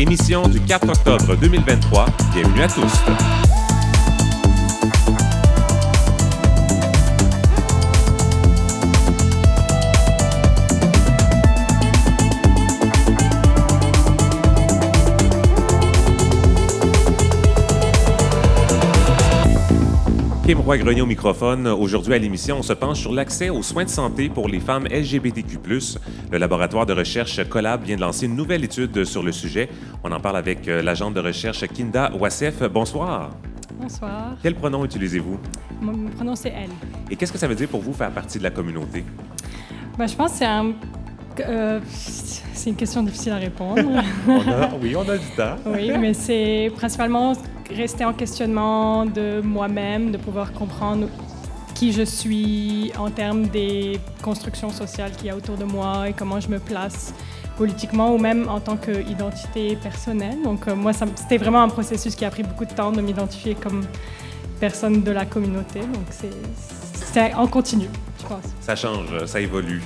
émission du 4 octobre 2023. Bienvenue à tous. Kim Roy-Grenier au microphone. Aujourd'hui à l'émission, on se penche sur l'accès aux soins de santé pour les femmes LGBTQ+. Le laboratoire de recherche Collab vient de lancer une nouvelle étude sur le sujet. On en parle avec euh, l'agente de recherche Kinda Wassef. Bonsoir. Bonsoir. Quel pronom utilisez-vous? Mon pronom, c'est elle. Et qu'est-ce que ça veut dire pour vous faire partie de la communauté? Ben, je pense que c'est un... euh, c'est une question difficile à répondre. oui, on a du temps. oui, mais c'est principalement rester en questionnement de moi-même, de pouvoir comprendre qui je suis en termes des constructions sociales qu'il y a autour de moi et comment je me place politiquement ou même en tant qu'identité personnelle. Donc euh, moi, c'était vraiment un processus qui a pris beaucoup de temps de m'identifier comme personne de la communauté. Donc c'est en continu, Ça change, ça évolue.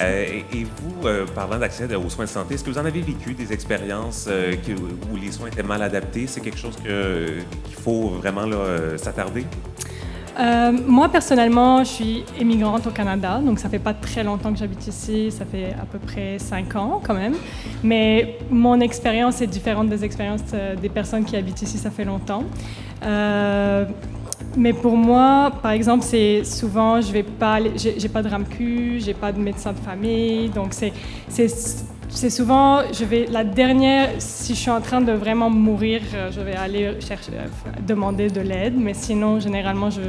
Euh, et, vous, euh, parlant d'accès aux soins de santé, est-ce que vous en avez vécu des expériences euh, où les soins étaient mal adaptés? C'est quelque chose qu'il faut vraiment s'attarder? Euh, moi, personnellement, je suis immigrante au Canada, donc ça fait pas très longtemps que j'habite ici, ça fait à peu près cinq ans quand même. Mais mon expérience est différente des expériences des personnes qui habitent ici, ça fait longtemps. Euh, mais pour moi, par exemple, c'est souvent, je vais pas, j'ai pas de RAMQ, j'ai pas de médecin de famille, donc c'est souvent, je vais la dernière, si je suis en train de vraiment mourir, euh, je vais aller chercher, euh, demander de l'aide, mais sinon, généralement, je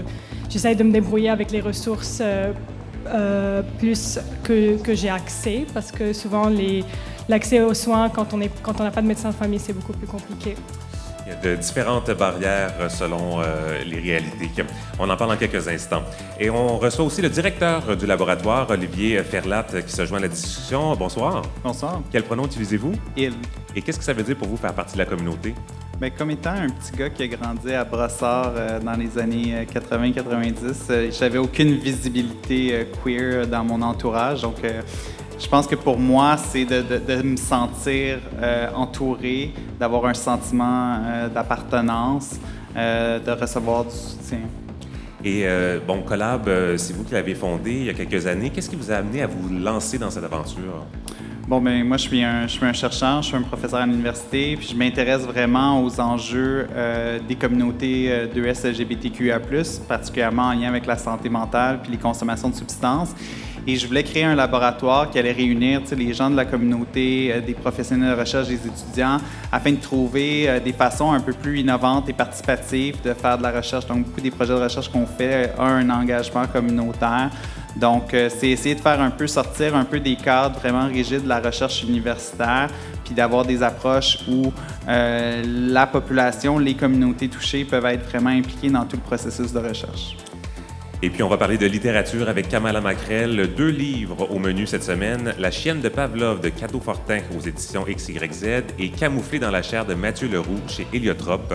j'essaye de me débrouiller avec les ressources euh, plus que, que j'ai accès, parce que souvent l'accès aux soins quand on n'a pas de médecin de famille, c'est beaucoup plus compliqué. De différentes barrières euh, selon euh, les réalités. On en parle en quelques instants. Et on reçoit aussi le directeur du laboratoire, Olivier Ferlat, qui se joint à la discussion. Bonsoir. Bonsoir. Quel pronom utilisez-vous? Il. Et qu'est-ce que ça veut dire pour vous faire partie de la communauté? Ben, comme étant un petit gars qui a grandi à Brossard euh, dans les années 80-90, euh, j'avais aucune visibilité euh, queer dans mon entourage. Donc, euh, je pense que pour moi, c'est de, de- de me sentir euh, entouré, d'avoir un sentiment euh, d'appartenance, euh, de recevoir du soutien. Et euh, bon, Collab, c'est vous qui l'avez fondé il y a quelques années. Qu'est-ce qui vous a amené à vous lancer dans cette aventure? Bon, ben moi, je suis un, je suis un chercheur, je suis un professeur à l'université, puis je m'intéresse vraiment aux enjeux euh, des communautés de LGBTQIA+, particulièrement en lien avec la santé mentale puis les consommations de substances. Et je voulais créer un laboratoire qui allait réunir les gens de la communauté, euh, des professionnels de recherche, des étudiants, afin de trouver euh, des façons un peu plus innovantes et participatives de faire de la recherche. Donc, beaucoup des projets de recherche qu'on fait ont un engagement communautaire. Donc, euh, c'est essayer de faire un peu sortir un peu des cadres vraiment rigides de la recherche universitaire, puis d'avoir des approches où euh, la population, les communautés touchées peuvent être vraiment impliquées dans tout le processus de recherche. Et puis, on va parler de littérature avec Kamala Macrel. Deux livres au menu cette semaine. La chienne de Pavlov de Cato Fortin aux éditions XYZ et Camouflé dans la chair de Mathieu Leroux chez Héliotrope.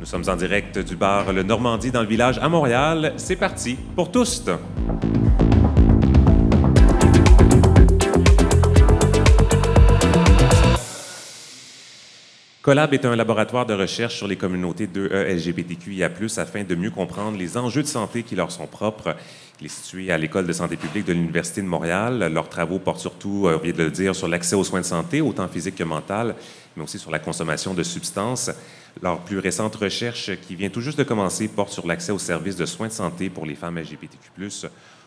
Nous sommes en direct du bar Le Normandie dans le village à Montréal. C'est parti pour tous! Collab est un laboratoire de recherche sur les communautés de E LGBTQIA+, afin de mieux comprendre les enjeux de santé qui leur sont propres. Il est situé à l'École de santé publique de l'Université de Montréal. Leurs travaux portent surtout, euh, on vient de le dire, sur l'accès aux soins de santé, autant physique que mental, mais aussi sur la consommation de substances. Leur plus récente recherche, qui vient tout juste de commencer, porte sur l'accès aux services de soins de santé pour les femmes LGBTQ+.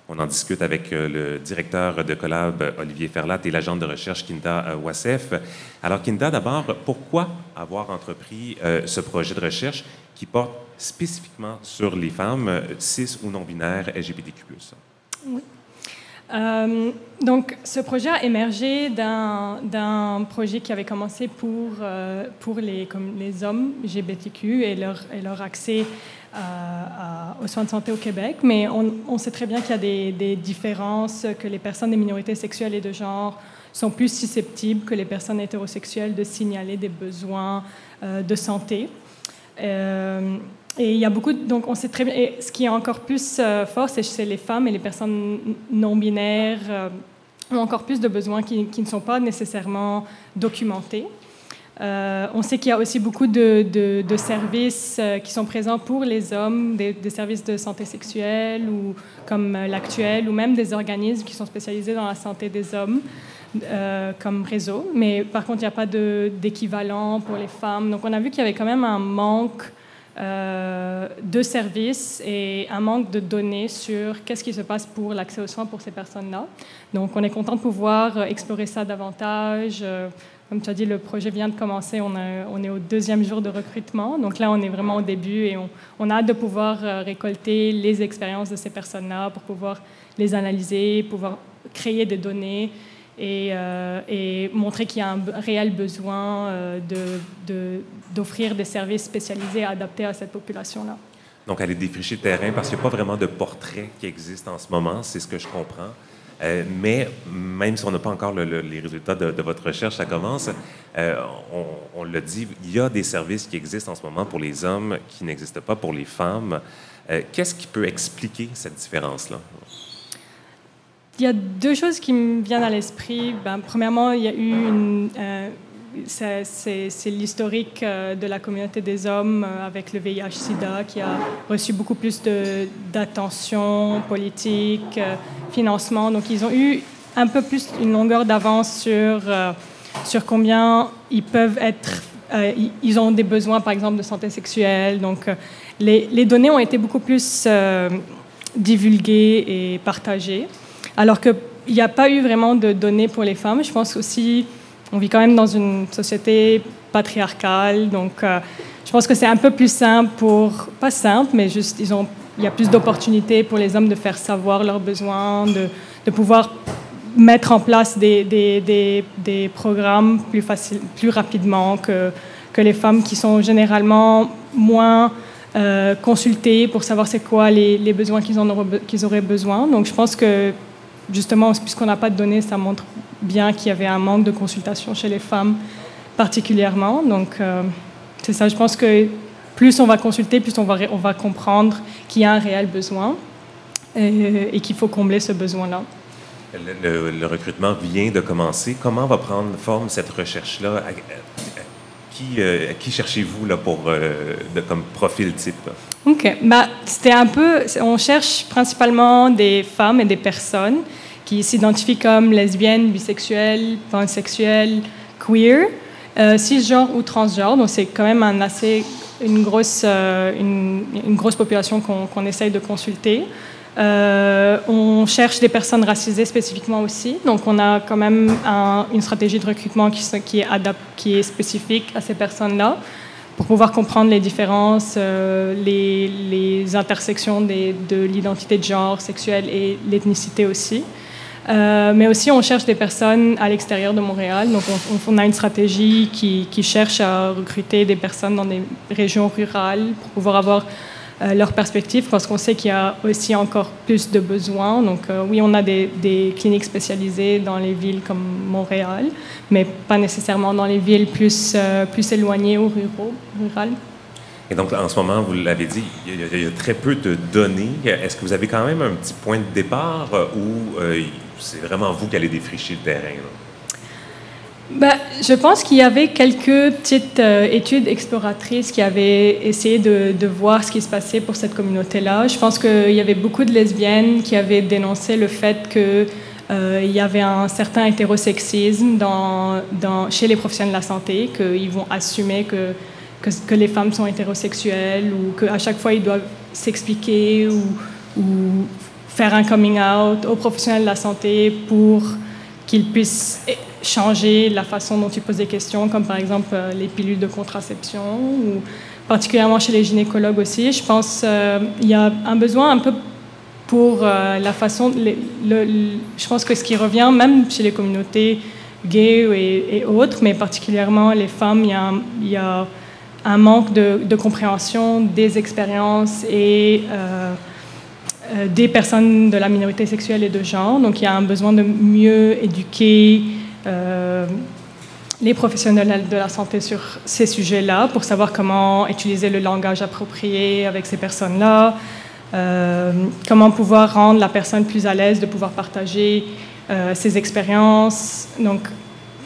On en discute avec euh, le directeur de Collab, Olivier Ferlat, et l'agente de recherche Kinda euh, Wassef. Alors, Kinda, d'abord, pourquoi avoir entrepris euh, ce projet de recherche qui porte spécifiquement sur les femmes cis ou non-binaires LGBTQ+. Euh, donc, ce projet a émergé d'un projet qui avait commencé pour, les, hommes LGBTQ et leur, et leur accès à- aux soins de santé au Québec. Mais on, sait très bien qu'il y a des, différences, que les personnes des minorités sexuelles et de genre sont plus susceptibles que les personnes hétérosexuelles de signaler des besoins euh, de santé. Euh, et il y a beaucoup, donc on sait très bien, ce qui est encore plus euh, fort, c'est chez les femmes et les personnes non binaires euh, ont encore plus de besoins qui ne sont pas nécessairement documentés. Euh, on sait qu'il y a aussi beaucoup de, services euh, qui sont présents pour les hommes, des, services de santé sexuelle ou comme euh, l'actuel, ou même des organismes qui sont spécialisés dans la santé des hommes comme réseau. Mais par contre, il n'y a pas d'équivalent pour les femmes. Donc on a vu qu'il y avait quand même un manque de services et un manque de données sur qu'est-ce qui se passe pour l'accès aux soins pour ces personnes-là. Donc on est content de pouvoir explorer ça davantage comme tu as dit, le projet vient de commencer. On, est au deuxième jour de recrutement. Donc là, on est vraiment au début et on, a hâte de pouvoir euh, récolter les expériences de ces personnes-là pour pouvoir les analyser, pouvoir créer des données et, euh, montrer qu'il y a un réel besoin euh, d'offrir de, des services spécialisés adaptés à cette population-là. Donc, aller défricher le terrain parce qu'il n'y a pas vraiment de portrait qui existe en ce moment, c'est ce que je comprends. Euh, mais même si on n'a pas encore les résultats de, votre recherche, ça commence. Euh, on, le dit, il y a des services qui existent en ce moment pour les hommes qui n'existent pas pour les femmes. Euh, qu'est-ce qui peut expliquer cette différence-là? Il y a deux choses qui me viennent à l'esprit. Ben, premièrement, il y a eu une, c'est l'historique euh, de la communauté des hommes euh, avec le VIH-Sida qui a reçu beaucoup plus d'attention politique, euh, financement. Donc ils ont eu un peu plus une longueur d'avance sur, sur combien ils peuvent être... ils ont des besoins, par exemple, de santé sexuelle. Donc les, les données ont été beaucoup plus divulguées et partagées. Alors qu'il n'y a pas eu vraiment de données pour les femmes. Je pense aussi on vit quand même dans une société patriarcale, donc euh, je pense que c'est un peu plus simple pour, pas simple, mais juste, ils ont, il y a plus d'opportunités pour les hommes de faire savoir leurs besoins, de, de pouvoir mettre en place des, des, des, programmes plus, facile, plus rapidement que, que les femmes qui sont généralement moins euh, consultées pour savoir c'est quoi les, les besoins qu'ils, qu'ils auraient besoin. Donc je pense que justement, puisqu'on n'a pas de données, ça montre bien qu'il y avait un manque de consultation chez les femmes particulièrement. Donc, euh, c'est ça, je pense que plus on va consulter, plus on va, on va comprendre qu'il y a un réel besoin et, qu'il faut combler ce besoin-là. Le, recrutement vient de commencer. Comment va prendre forme cette recherche-là? Qui, euh, qui cherchez-vous là, pour, euh, comme profil type? OK. Bah, c'était un peu... On cherche principalement des femmes et des personnes qui s'identifient comme lesbiennes, bisexuelles, pansexuelles, queer, euh, cisgenre ou transgenre. Donc c'est quand même un assez, une, grosse, euh, une, grosse population qu'on essaye de consulter. Euh, on cherche des personnes racisées spécifiquement aussi. Donc on a quand même une stratégie de recrutement qui, qui, est, qui est spécifique à ces personnes-là pour pouvoir comprendre les différences, les, les, intersections de l'identité de genre sexuelle et l'ethnicité aussi. Euh, mais aussi, on cherche des personnes à l'extérieur de Montréal. Donc, on, a une stratégie qui, cherche à recruter des personnes dans des régions rurales pour pouvoir avoir euh, leur perspective, parce qu'on sait qu'il y a aussi encore plus de besoins. Donc, euh, oui, on a des, cliniques spécialisées dans les villes comme Montréal, mais pas nécessairement dans les villes plus, plus éloignées ou rurales. Et donc, en ce moment, vous l'avez dit, il y, a, très peu de données. Est-ce que vous avez quand même un petit point de départ où c'est vraiment vous qui allez défricher le terrain. Ben, je pense qu'il y avait quelques petites euh, études exploratrices qui avaient essayé de, voir ce qui se passait pour cette communauté-là. Je pense qu'il y avait beaucoup de lesbiennes qui avaient dénoncé le fait qu'il euh, y avait un certain hétérosexisme chez les professionnels de la santé, qu'ils vont assumer que, les femmes sont hétérosexuelles ou qu'à chaque fois ils doivent s'expliquer ou faire un coming out aux professionnels de la santé pour qu'ils puissent changer la façon dont ils posent des questions, comme par exemple euh, les pilules de contraception, ou particulièrement chez les gynécologues aussi. Je pense qu'il euh, y a un besoin un peu pour euh, la façon... Je pense que ce qui revient, même chez les communautés gays et, autres, mais particulièrement les femmes, il y a, un manque de, compréhension des expériences et des personnes de la minorité sexuelle et de genre. Donc il y a un besoin de mieux éduquer les professionnels de la santé sur ces sujets-là pour savoir comment utiliser le langage approprié avec ces personnes-là, euh, comment pouvoir rendre la personne plus à l'aise de pouvoir partager ses expériences. Donc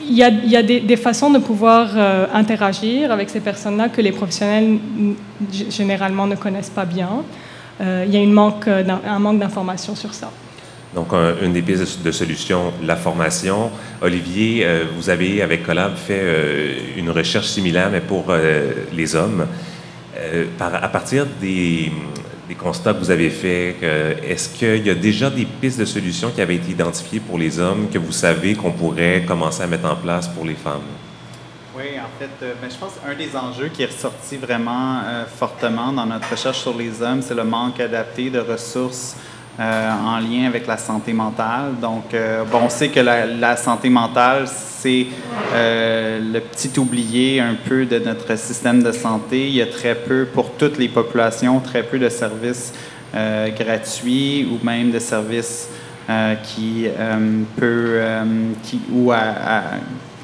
il y a, des, façons de pouvoir euh, interagir avec ces personnes-là que les professionnels généralement ne connaissent pas bien. Euh, il y a un manque d'informations sur ça. Donc, un, une des pistes de solution, la formation. Olivier, euh, vous avez, avec Collab, fait euh, une recherche similaire, mais pour euh, les hommes. À partir des, constats que vous avez faits, est-ce qu'il y a déjà des pistes de solution qui avaient été identifiées pour les hommes que vous savez qu'on pourrait commencer à mettre en place pour les femmes? Oui, en fait, ben, je pense qu'un des enjeux qui est ressorti vraiment fortement dans notre recherche sur les hommes, c'est le manque adapté de ressources euh, en lien avec la santé mentale. Donc, euh, bon, on sait que la, santé mentale, c'est euh, le petit oublié un peu de notre système de santé. Il y a très peu, pour toutes les populations, très peu de services gratuits ou même de services qui ou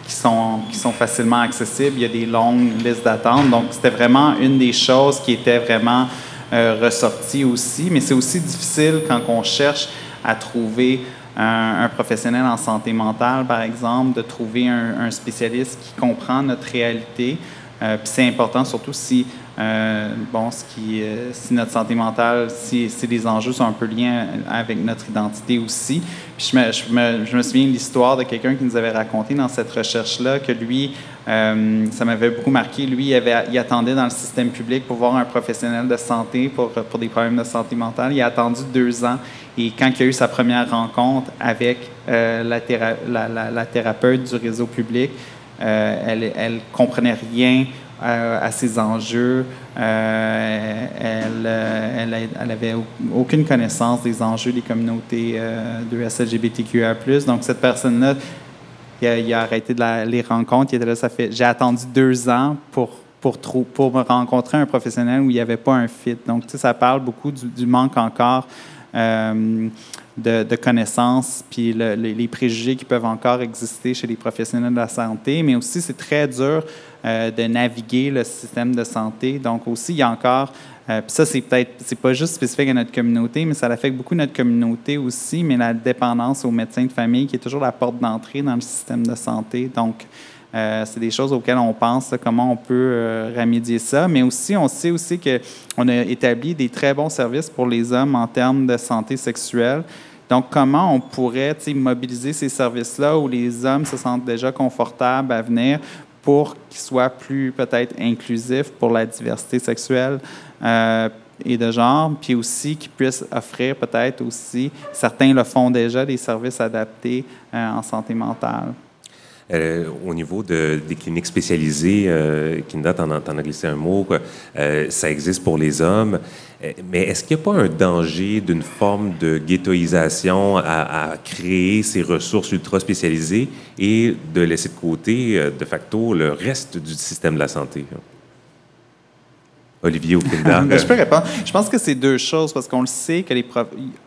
sont, qui sont facilement accessibles. Il y a des longues listes d'attente. Donc, c'était vraiment une des choses qui était vraiment ressorti aussi, mais c'est aussi difficile quand on cherche à trouver un, professionnel en santé mentale, par exemple, de trouver un, spécialiste qui comprend notre réalité. Euh, puis c'est important, surtout si euh, bon, euh, si notre santé mentale, si, les enjeux sont un peu liés avec notre identité aussi. Puis je me, je me, souviens de l'histoire de quelqu'un qui nous avait raconté dans cette recherche-là que lui, euh, ça m'avait beaucoup marqué, lui, il, attendait dans le système public pour voir un professionnel de santé pour, des problèmes de santé mentale. Il a attendu deux ans et quand il a eu sa première rencontre avec la, la, thérapeute du réseau public, elle, elle comprenait rien à, ces enjeux. Euh, elle, elle, avait aucune connaissance des enjeux des communautés euh, de SLGBTQA+. Donc, cette personne-là, il, a, arrêté les rencontres. J'ai attendu deux ans pour pour, me rencontrer un professionnel où il n'y avait pas un fit. Donc, ça parle beaucoup du, manque encore euh, de, connaissances, puis les préjugés qui peuvent encore exister chez les professionnels de la santé, mais aussi c'est très dur euh, de naviguer le système de santé. Donc aussi, il y a encore, euh, puis ça c'est peut-être, c'est pas juste spécifique à notre communauté, mais ça affecte beaucoup notre communauté aussi, mais la dépendance aux médecins de famille qui est toujours la porte d'entrée dans le système de santé. Donc, c'est des choses auxquelles on pense, comment on peut remédier ça. Mais aussi, on sait aussi qu'on a établi des très bons services pour les hommes en termes de santé sexuelle. Donc, comment on pourrait mobiliser ces services-là où les hommes se sentent déjà confortables à venir pour qu'il soit plus peut-être inclusif pour la diversité sexuelle euh, et de genre, puis aussi qu'il puisse offrir peut-être aussi, certains le font déjà, des services adaptés euh, en santé mentale. Euh, au niveau de, des cliniques spécialisées, euh, Kinda, t'en, as glissé un mot, euh, ça existe pour les hommes. Euh, mais est-ce qu'il n'y a pas un danger d'une forme de ghettoisation à, à, créer ces ressources ultra spécialisées et de laisser de côté, de facto, le reste du système de la santé? Olivier ou Kinda? je peux répondre. Je pense que c'est deux choses parce qu'on le sait que les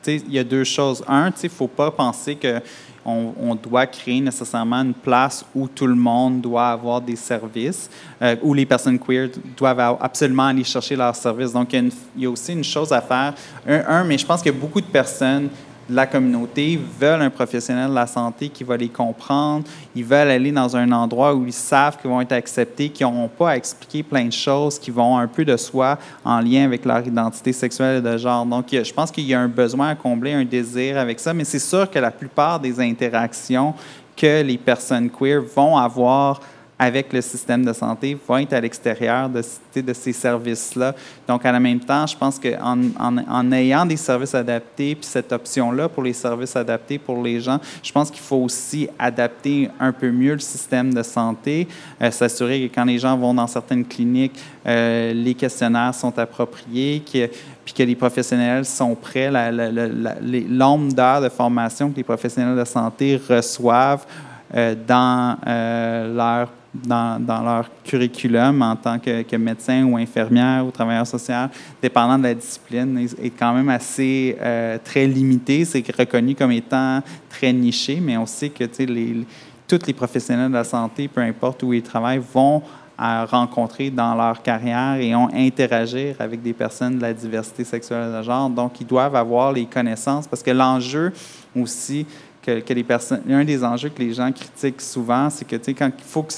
il y a deux choses. Un, il ne faut pas penser que on, doit créer nécessairement une place où tout le monde doit avoir des services, euh, où les personnes queer doivent absolument aller chercher leurs services. Donc, il y, a aussi une chose à faire. un mais je pense a beaucoup de personnes la communauté veulent un professionnel de la santé qui va les comprendre. Ils veulent aller dans un endroit où ils savent qu'ils vont être acceptés, qui n'auront pas à expliquer plein de choses, qui vont un peu de soi en lien avec leur identité sexuelle et de genre. Donc, je pense qu'il y a un besoin à combler, un désir avec ça, mais c'est sûr que la plupart des interactions que les personnes queer vont avoir avec le système de santé vont être à l'extérieur de, ces services-là. Donc, à la même temps, je pense qu'en en, en, ayant des services adaptés, puis cette option-là pour les services adaptés pour les gens, je pense qu'il faut aussi adapter un peu mieux le système de santé, euh, s'assurer que quand les gens vont dans certaines cliniques, euh, les questionnaires sont appropriés, puis que les professionnels sont prêts, nombres d'heures de formation que les professionnels de santé reçoivent euh, dans leur dans, leur curriculum en tant que, médecin ou infirmière ou travailleur social, dépendant de la discipline, est quand même assez euh, très limité. C'est reconnu comme étant très niché, mais on sait que tous les professionnels de la santé, peu importe où ils travaillent, vont à rencontrer dans leur carrière et ont interagir avec des personnes de la diversité sexuelle de genre. Donc, ils doivent avoir les connaissances parce que l'enjeu aussi, Un des enjeux que les gens critiquent souvent, c'est que, quand il faut que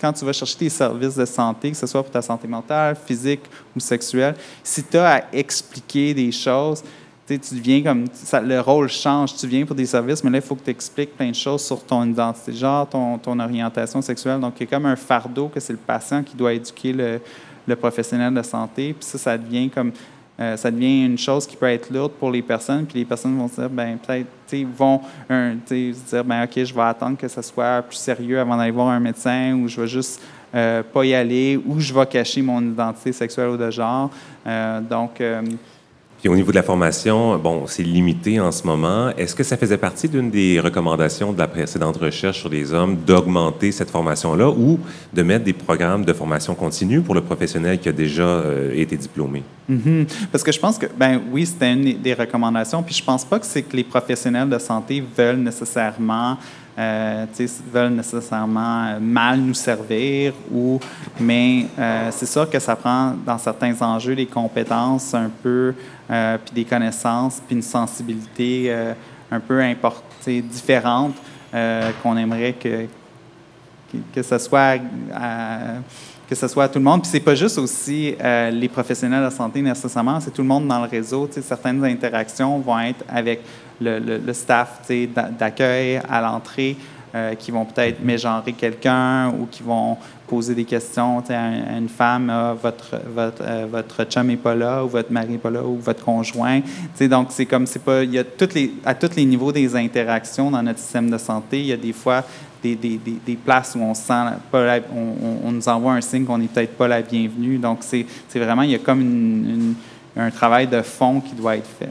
quand tu vas chercher tes services de santé, que ce soit pour ta santé mentale, physique ou sexuelle, si tu as à expliquer des choses, tu viens comme. Le rôle change. Tu viens pour des services, mais là, il faut que tu expliques plein de choses sur ton identité genre, ton, ton orientation sexuelle. Donc, il y a comme un fardeau que c'est le patient qui doit éduquer le, le professionnel de santé. Puis ça, ça devient comme euh, ça devient une chose qui peut être lourde pour les personnes, puis les personnes vont se dire, ben peut-être, vont un, se dire, ben ok, je vais attendre que ça soit plus sérieux avant d'aller voir un médecin, ou je vais juste euh, pas y aller, ou je vais cacher mon identité sexuelle ou de genre. Euh, donc, puis au niveau de la formation, bon, c'est limité en ce moment. Est-ce que ça faisait partie d'une des recommandations de la précédente recherche sur les hommes d'augmenter cette formation-là ou de mettre des programmes de formation continue pour le professionnel qui a déjà euh, été diplômé? Mm-hmm. Parce que je pense que, ben oui, c'était une des recommandations. Puis je pense pas que c'est que les professionnels de santé veulent nécessairement euh, veulent nécessairement euh, mal nous servir, ou, mais euh, c'est sûr que ça prend dans certains enjeux des compétences un peu, euh, puis des connaissances, puis une sensibilité un peu importée, différente qu'on aimerait que, que, que, ce soit que ce soit à tout le monde. Puis c'est pas juste aussi les professionnels de la santé nécessairement, c'est tout le monde dans le réseau. Certaines interactions vont être avec le, le, staff d'accueil à l'entrée euh, qui vont peut-être mégenrer quelqu'un ou qui vont poser des questions à, une femme, ah, votre, votre, euh, votre chum n'est pas là, ou votre mari n'est pas là, ou votre conjoint. donc, c'est comme, c'est pas, il y a toutes les, à tous les niveaux des interactions dans notre système de santé, il y a des fois des, des, des, places où on sent pas on, on, nous envoie un signe qu'on n'est peut-être pas la bienvenue. Donc, c'est, vraiment, il y a comme un travail de fond qui doit être fait.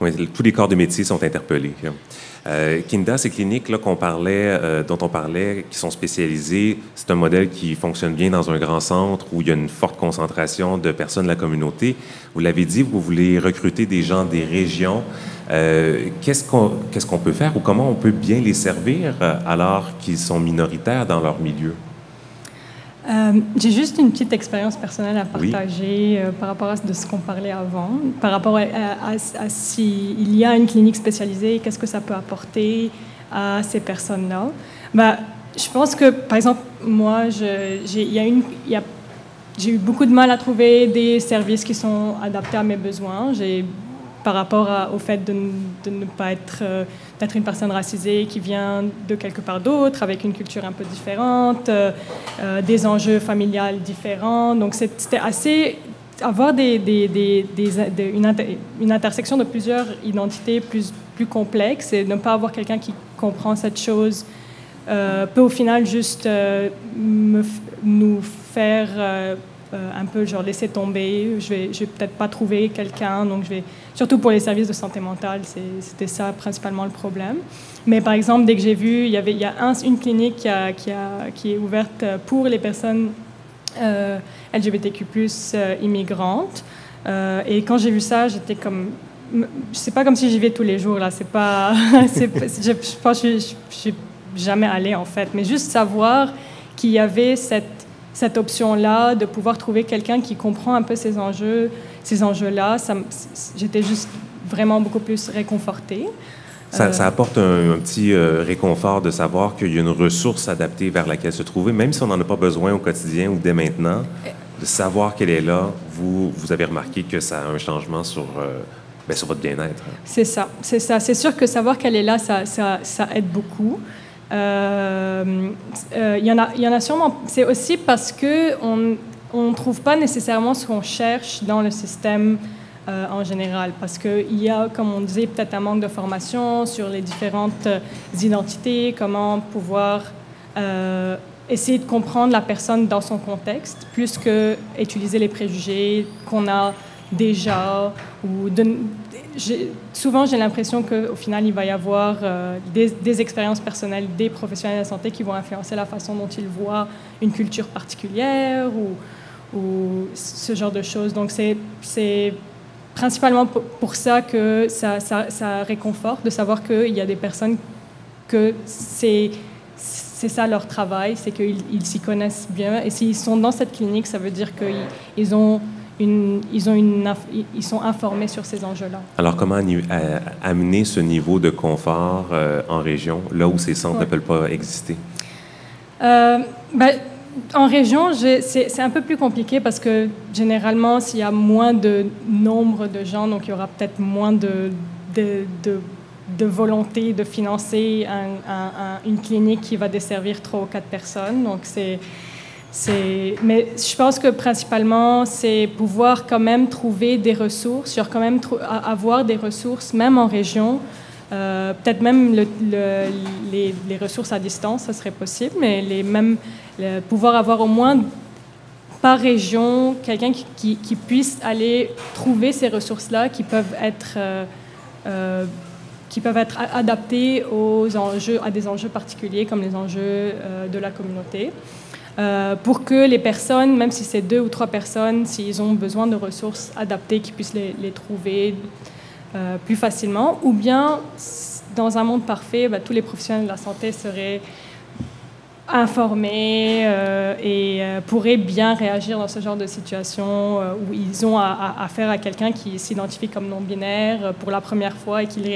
Oui, tous les corps de métier sont interpellés. Euh, Kinda, ces cliniques là, euh, dont on parlait, qui sont spécialisées, c'est un modèle qui fonctionne bien dans un grand centre où il y a une forte concentration de personnes de la communauté. Vous l'avez dit, vous voulez recruter des gens des régions. Euh, qu'est-ce qu'on qu'est-ce qu'on peut faire ou comment on peut bien les servir euh, alors qu'ils sont minoritaires dans leur milieu? Euh, j'ai juste une petite expérience personnelle à partager euh, par rapport à ce qu'on parlait avant, par rapport à, à, s'il y a une clinique spécialisée, qu'est-ce que ça peut apporter à ces personnes-là. Bah, je pense que, par exemple, moi, j'ai eu beaucoup de mal à trouver des services qui sont adaptés à mes besoins. J'ai par rapport au fait de, ne pas être, euh, d'être une personne racisée qui vient de quelque part d'autre, avec une culture un peu différente, euh, euh, des enjeux familiales différents. Donc c'était assez avoir une, intersection de plusieurs identités plus, plus complexes et ne pas avoir quelqu'un qui comprend cette chose peut au final juste nous faire un peu genre laisser tomber, je vais peut-être pas trouver quelqu'un, donc je vais, surtout pour les services de santé mentale, c'était ça principalement le problème. Mais par exemple, dès que j'ai vu, il y avait, il y a une clinique qui, est ouverte pour les personnes euh, LGBTQ+ euh, immigrantes, et quand j'ai vu ça, j'étais comme c'est pas comme si j'y vais tous les jours là. C'est pas je, pense que suis jamais allée en fait. Mais juste savoir qu'il y avait cette cette option-là, de pouvoir trouver quelqu'un qui comprend un peu ces enjeux, ces enjeux-là, j'étais juste vraiment beaucoup plus réconfortée. Ça, euh, apporte un, petit euh, réconfort de savoir qu'il y a une ressource adaptée vers laquelle se trouver, même si on n'en a pas besoin au quotidien ou dès maintenant, de savoir qu'elle est là. Vous, vous avez remarqué que ça a un changement sur, euh, ben, sur votre bien-être. C'est ça, c'est ça. C'est sûr que savoir qu'elle est là, ça, ça, ça aide beaucoup. Il euh, euh, y, en a, y en a sûrement. C'est aussi parce qu'on ne trouve pas nécessairement ce qu'on cherche dans le système euh, en général. Parce qu'il y a, comme on disait, peut-être un manque de formation sur les différentes identités, comment pouvoir essayer de comprendre la personne dans son contexte, plus que utiliser les préjugés qu'on a déjà ou de, souvent, j'ai l'impression qu'au final, il va y avoir euh, des, expériences personnelles des professionnels de la santé qui vont influencer la façon dont ils voient une culture particulière ou, ce genre de choses. Donc, c'est principalement pour ça que ça, réconforte de savoir qu'il y a des personnes que c'est c'est ça leur travail, c'est qu'ils s'y connaissent bien. Et s'ils sont dans cette clinique, ça veut dire qu'ils ont une, ils, ont une, ils sont informés sur ces enjeux-là. Alors, comment amener ce niveau de confort en région, là où ces centres ne peuvent pas exister? Ben, en région, c'est un peu plus compliqué parce que généralement, s'il y a moins de nombre de gens, donc il y aura peut-être moins de, de, de, volonté de financer une clinique qui va desservir trois ou quatre personnes. Donc c'est mais je pense que principalement, c'est pouvoir quand même trouver des ressources, sur quand même avoir des ressources, même en région, euh, peut-être même le, les, ressources à distance, ça serait possible, mais les mêmes, pouvoir avoir au moins par région quelqu'un qui, qui, puisse aller trouver ces ressources-là qui peuvent être euh, euh, qui peuvent être adaptées aux enjeux, à des enjeux particuliers comme les enjeux de la communauté. Pour que les personnes, même si c'est deux ou trois personnes, s'ils ont besoin de ressources adaptées, qu'ils puissent les, trouver euh, plus facilement, ou bien dans un monde parfait, bah, tous les professionnels de la santé seraient informés euh, et euh, pourraient bien réagir dans ce genre de situation où ils ont affaire à, quelqu'un qui s'identifie comme non-binaire pour la première fois et qu'il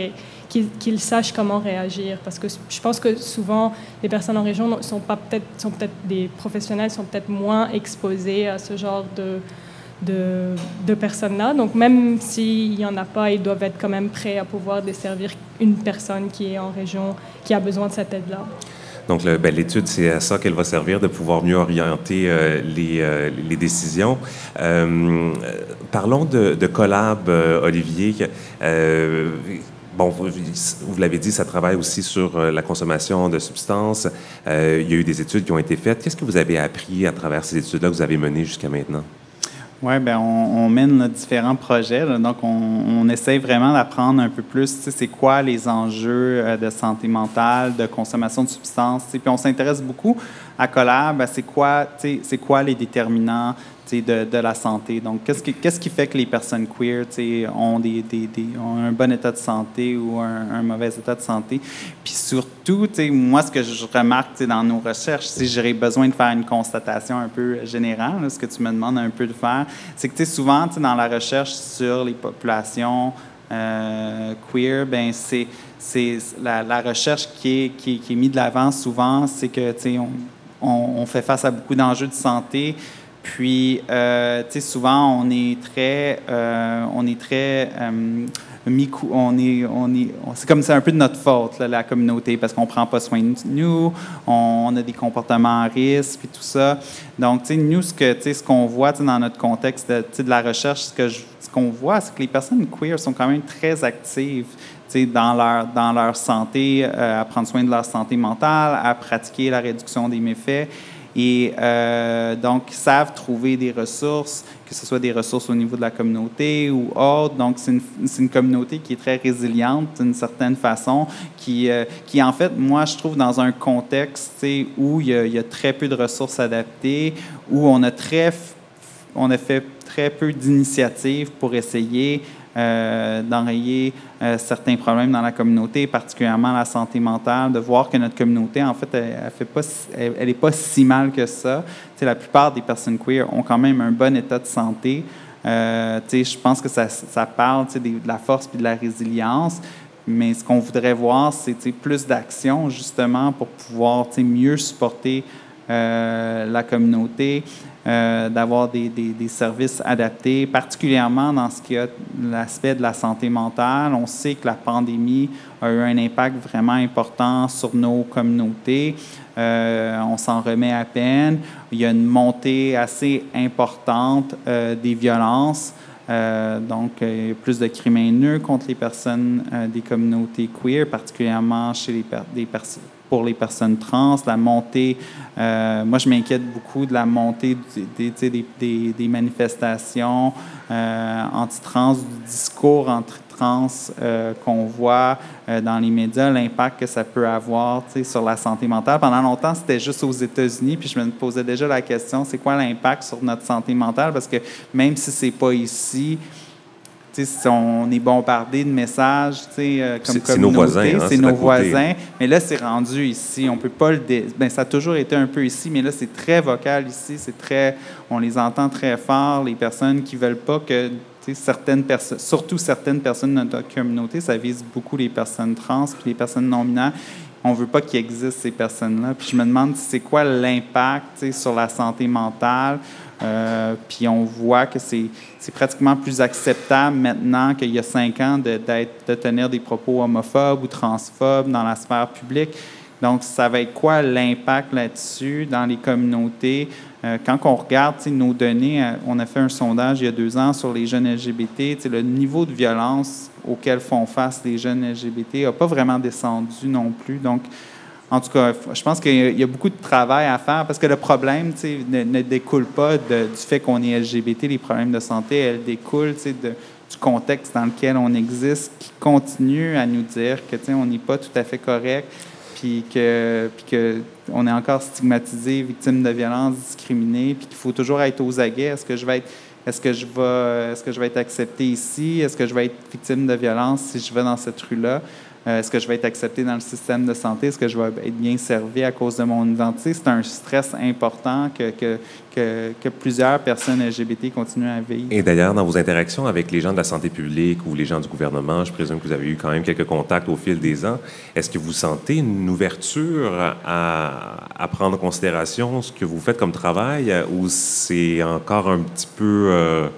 qu sache comment réagir. Parce que je pense que souvent, les personnes en région sont peut-être peut-être des professionnels sont peut-être moins exposés à ce genre de de, personnes-là. Donc même s'il n'y en a pas, ils doivent être quand même prêts à pouvoir desservir une personne qui est en région, qui a besoin de cette aide-là. Donc, ben, l'étude, c'est à ça qu'elle va servir, de pouvoir mieux orienter euh, euh, les, décisions. Euh, parlons de collab, Olivier. Bon, vous, l'avez dit, ça travaille aussi sur la consommation de substances. il y a eu des études qui ont été faites. Qu'est-ce que vous avez appris à travers ces études-là que vous avez menées jusqu'à maintenant? Oui, ben on, mène différents projets. donc, on, on, essaye vraiment d'apprendre un peu plus, c'est quoi les enjeux euh, de santé mentale, de consommation de substances. Puis on s'intéresse beaucoup à Collab, c'est quoi, c'est quoi les déterminants de, la santé. Donc, qu'est-ce qui, fait que les personnes queer ont, un bon état de santé ou un, mauvais état de santé? Puis surtout, moi, ce que je remarque dans nos recherches, si j'aurais besoin de faire une constatation un peu générale, ce que tu me demandes un peu de faire, c'est que souvent, dans la recherche sur les populations euh, queer, ben c'est la, recherche qui est, mise de l'avant souvent, c'est que on, fait face à beaucoup d'enjeux de santé, puis, euh, tu sais, souvent, on est très, euh, on est très, euh, on est, on est, c'est comme c'est un peu de notre faute, la communauté, parce qu'on prend pas soin de nous, on, a des comportements à risque, puis tout ça. Donc, tu sais, nous, ce que, ce qu'on voit, dans notre contexte, de, de la recherche, ce que ce qu'on voit, c'est que les personnes queer sont quand même très actives dans leur, dans leur santé, à prendre soin de leur santé mentale, à pratiquer la réduction des méfaits. Et euh, donc, savent trouver des ressources, que ce soit des ressources au niveau de la communauté ou autre. Donc, c'est une, une, communauté qui est très résiliente d'une certaine façon, qui, euh, qui, en fait, moi, je trouve dans un contexte où il y, a, y, a, très peu de ressources adaptées, où on a, très, on a fait très peu d'initiatives pour essayer euh, d'enrayer euh, certains problèmes dans la communauté, particulièrement la santé mentale, de voir que notre communauté, en fait, elle, pas, elle, est pas si mal que ça. sais, la plupart des personnes queer ont quand même un bon état de santé. Euh, je pense que ça, ça parle de la force et de la résilience. Mais ce qu'on voudrait voir, c'est plus d'action, justement, pour pouvoir mieux supporter la communauté. Euh, d'avoir des, services adaptés, particulièrement dans ce qui a l'aspect de la santé mentale. On sait que la pandémie a eu un impact vraiment important sur nos communautés. Euh, on s'en remet à peine. Il y a une montée assez importante euh, des violences. donc, plus de crimes haineux contre les personnes des communautés queer, particulièrement chez les des personnes pour les personnes trans, la montée, euh, moi je m'inquiète beaucoup de la montée des, manifestations euh, anti-trans, du discours anti-trans euh, qu'on voit dans les médias, l'impact que ça peut avoir sur la santé mentale. Pendant longtemps, c'était juste aux États-Unis, puis je me posais déjà la question, c'est quoi l'impact sur notre santé mentale? Parce que même si c'est pas ici, on est bombardé de messages, euh, comme C'est nos voisins. Hein, c'est nos voisins. Mais là, c'est rendu ici. On peut pas le. Ben, ça a toujours été un peu ici, mais là, c'est très vocal ici. C'est très. On les entend très fort. Les personnes qui veulent pas que certaines personnes, surtout certaines personnes de notre communauté, ça vise beaucoup les personnes trans puis les personnes non binaires. On veut pas qu'il existe ces personnes-là. Puis je me demande c'est quoi l'impact sur la santé mentale? Euh, puis on voit que c'est pratiquement plus acceptable maintenant qu'il y a cinq ans de, de tenir des propos homophobes ou transphobes dans la sphère publique. Donc, ça va être quoi l'impact là-dessus dans les communautés? Euh, quand on regarde nos données, euh, on a fait un sondage il y a deux ans sur les jeunes LGBT. Le niveau de violence auquel font face les jeunes LGBT n'a pas vraiment descendu non plus. Donc, en tout cas, je pense qu'il y a beaucoup de travail à faire parce que le problème ne, ne découle pas du fait qu'on est LGBT. Les problèmes de santé, elles découlent du contexte dans lequel on existe qui continue à nous dire que on n'est pas tout à fait correct puis que, puis que on est encore stigmatisé, victime de violence, discriminé, puis qu'il faut toujours être aux aguets. Est-ce que je vais être est-ce que je est-ce que je vais être accepté ici? Est-ce que je vais être victime de violence si je vais dans cette rue-là? Euh, est-ce que je vais être accepté dans le système de santé? Est-ce que je vais être bien servi à cause de mon identité? C'est un stress important que, que, que, plusieurs personnes LGBT continuent à vivre. Et d'ailleurs, dans vos interactions avec les gens de la santé publique ou les gens du gouvernement, je présume que vous avez eu quand même quelques contacts au fil des ans. Est-ce que vous sentez une ouverture à, à, prendre en considération ce que vous faites comme travail ou c'est encore un petit peu, euh,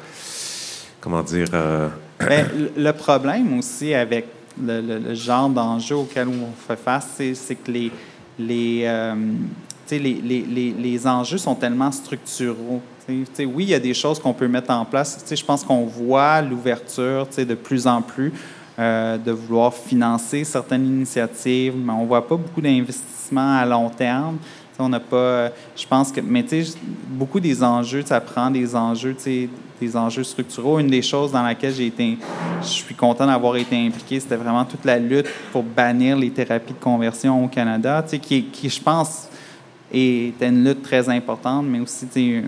comment dire... Euh... Bien, le problème aussi avec le, genre d'enjeu auquel on fait face, c'est que les, les, euh, les, les, les, enjeux sont tellement structuraux. oui, il y a des choses qu'on peut mettre en place. Je pense qu'on voit l'ouverture de plus en plus euh, de vouloir financer certaines initiatives, mais on ne voit pas beaucoup d'investissements à long terme. On n'a pas. Je pense que. Mais tu sais, beaucoup des enjeux, ça prend des enjeux, des enjeux structuraux. Une des choses dans laquelle j'ai été. Je suis content d'avoir été impliqué, c'était vraiment toute la lutte pour bannir les thérapies de conversion au Canada, qui, qui, je pense, était une lutte très importante, mais aussi euh,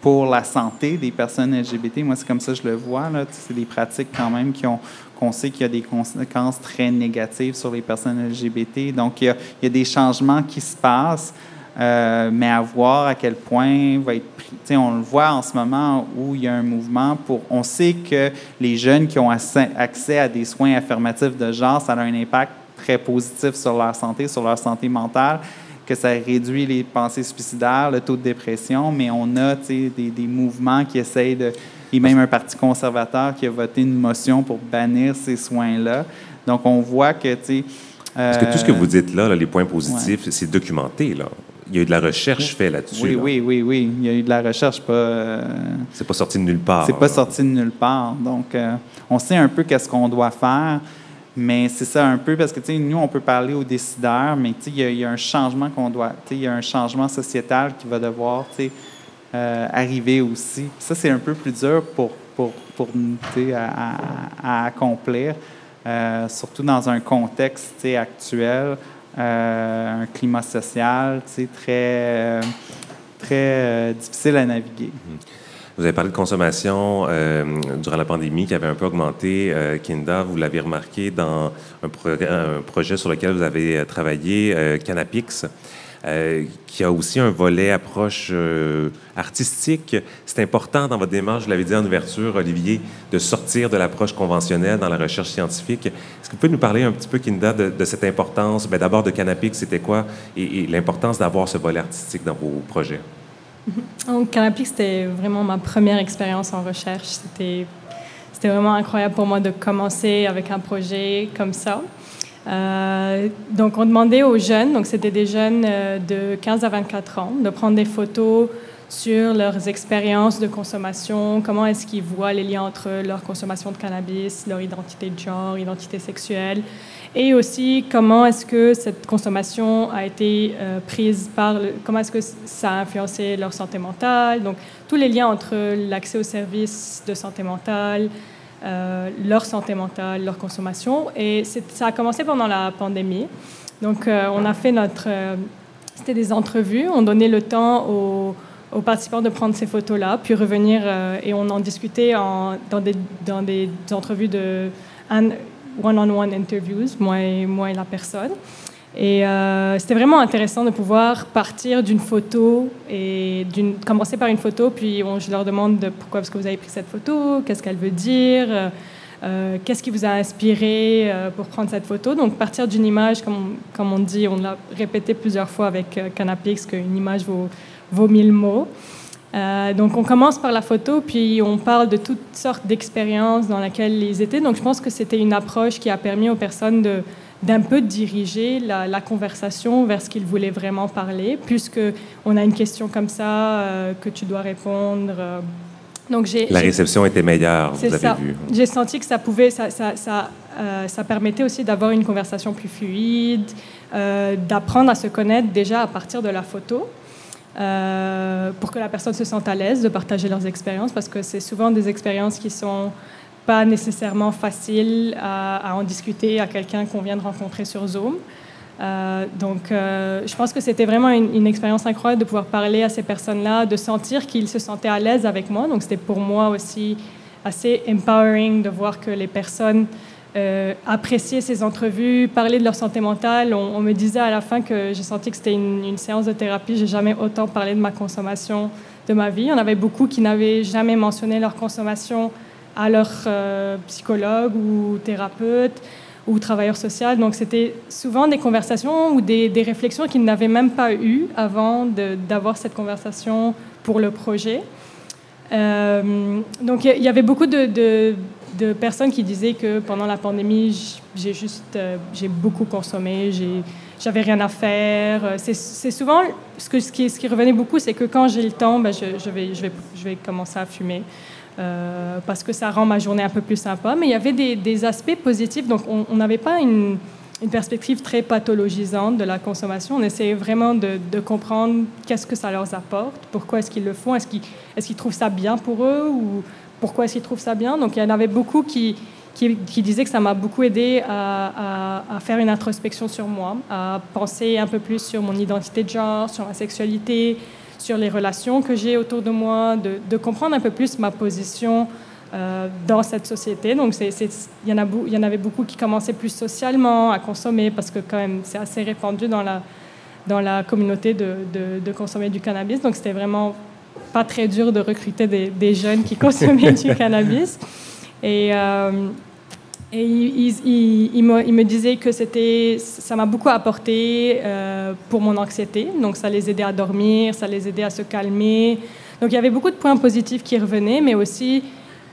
pour la santé des personnes LGBT. Moi, c'est comme ça que je le vois. C'est des pratiques quand même qui ont qu'on sait qu'il y a des conséquences très négatives sur les personnes LGBT. Donc, il y a, des changements qui se passent. Euh, mais à voir à quel point va être pris. on le voit en ce moment où il y a un mouvement pour. On sait que les jeunes qui ont accès à des soins affirmatifs de genre, ça a un impact très positif sur leur santé, sur leur santé mentale, que ça réduit les pensées suicidaires, le taux de dépression, mais on a des, des mouvements qui essayent de. Et même un parti conservateur qui a voté une motion pour bannir ces soins-là. Donc, on voit que. Parce que tout ce que vous dites là, les points positifs, c'est documenté. Là. Il y a eu de la recherche faite là-dessus. Oui, oui, oui, oui. Il y a eu de la recherche. Pas, euh, c'est pas sorti de nulle part. C'est pas sorti de nulle part. Donc, euh, on sait un peu qu'est-ce qu'on doit faire, mais c'est ça un peu parce que, tu nous, on peut parler aux décideurs, mais, tu il y, a un changement qu'on doit, tu il y a un changement sociétal qui va devoir, tu sais, euh, arriver aussi. Ça, c'est un peu plus dur pour, pour, pour sais, à, à, accomplir, surtout dans un contexte, actuel. Euh, un climat social très, euh, très euh, difficile à naviguer. Vous avez parlé de consommation durant la pandémie qui avait un peu augmenté. Kinda, vous l'avez remarqué dans un, projet sur lequel vous avez travaillé, Canapix. Euh, qui a aussi un volet approche euh, artistique. C'est important dans votre démarche, je l'avais dit en ouverture, Olivier, de sortir de l'approche conventionnelle dans la recherche scientifique. Est-ce que vous pouvez nous parler un petit peu, Kinda, de, cette importance? Ben, D'abord, de Canapix, c'était quoi? Et, l'importance d'avoir ce volet artistique dans vos projets. Donc, Canapix, c'était vraiment ma première expérience en recherche. C'était vraiment incroyable pour moi de commencer avec un projet comme ça. Euh, donc, on demandait aux jeunes, donc c'était des jeunes euh, de 15 à 24 ans, de prendre des photos sur leurs expériences de consommation, comment est-ce qu'ils voient les liens entre leur consommation de cannabis, leur identité de genre, identité sexuelle, et aussi comment est-ce que cette consommation a été euh, prise par, comment est-ce que ça a influencé leur santé mentale, donc tous les liens entre l'accès aux services de santé mentale, euh, leur santé mentale, leur consommation. Et ça a commencé pendant la pandémie. Donc, euh, on a fait notre. Euh, c'était des entrevues. On donnait le temps aux, participants de prendre ces photos-là, puis revenir et on en discutait en, dans, des, dans des entrevues de one-on-one interviews, moi et, moi et la personne. Et euh, c'était vraiment intéressant de pouvoir partir d'une photo et commencer par une photo, puis on, je leur demande de pourquoi est-ce que vous avez pris cette photo, qu'est-ce qu'elle veut dire, euh, euh, qu'est-ce qui vous a inspiré pour prendre cette photo. Donc partir d'une image, comme, comme on dit, on l'a répété plusieurs fois avec Canapix, qu'une image vaut, vaut mille mots. donc on commence par la photo, puis on parle de toutes sortes d'expériences dans lesquelles ils étaient. Donc je pense que c'était une approche qui a permis aux personnes de d'un peu diriger la, conversation vers ce qu'il voulait vraiment parler, puisque on a une question comme ça euh, que tu dois répondre. Euh. Donc j'ai, la réception était meilleure, vous avez vu. J'ai senti que ça pouvait, ça, ça, ça, euh, ça permettait aussi d'avoir une conversation plus fluide, d'apprendre à se connaître déjà à partir de la photo. pour que la personne se sente à l'aise de partager leurs expériences, parce que c'est souvent des expériences qui sont pas nécessairement facile à, en discuter à quelqu'un qu'on vient de rencontrer sur Zoom. Euh, donc, euh, je pense que c'était vraiment une, expérience incroyable de pouvoir parler à ces personnes-là, de sentir qu'ils se sentaient à l'aise avec moi. Donc, c'était pour moi aussi assez empowering de voir que les personnes euh, appréciaient ces entrevues, parlaient de leur santé mentale. On, me disait à la fin que j'ai senti que c'était une, une, séance de thérapie. J'ai jamais autant parlé de ma consommation de ma vie. On avait beaucoup qui n'avaient jamais mentionné leur consommation à leur euh, psychologue ou thérapeute ou travailleur social. Donc, c'était souvent des conversations ou des, des réflexions qu'ils n'avaient même pas eues avant d'avoir cette conversation pour le projet. Euh, donc, il y avait beaucoup de, de, personnes qui disaient que pendant la pandémie, j'ai juste, euh, j'ai beaucoup consommé, j'avais rien à faire. C'est souvent ce, ce, qui, ce qui revenait beaucoup, c'est que quand j'ai le temps, ben, je, je, vais, je, vais, je vais commencer à fumer. Euh, parce que ça rend ma journée un peu plus sympa. Mais il y avait des, aspects positifs, donc on n'avait pas une, perspective très pathologisante de la consommation. On essayait vraiment de, comprendre qu'est-ce que ça leur apporte, pourquoi est-ce qu'ils le font, est-ce qu'ils trouvent ça bien pour eux ou pourquoi est-ce qu'ils trouvent ça bien. Donc il y en avait beaucoup qui, qui, disaient que ça m'a beaucoup aidé à, faire une introspection sur moi, à penser un peu plus sur mon identité de genre, sur ma sexualité, sur les relations que j'ai autour de moi, de, comprendre un peu plus ma position euh, dans cette société. Donc, il y, en a, y en avait beaucoup qui commençaient plus socialement à consommer parce que quand même, c'est assez répandu dans la, dans la communauté de, de, consommer du cannabis. Donc, c'était vraiment pas très dur de recruter des, des jeunes qui consommaient du cannabis. Et, euh, et il, me, il, me, disait que c'était, ça m'a beaucoup apporté euh, pour mon anxiété. Donc, ça les aidait à dormir, ça les aidait à se calmer. Donc, il y avait beaucoup de points positifs qui revenaient, mais aussi,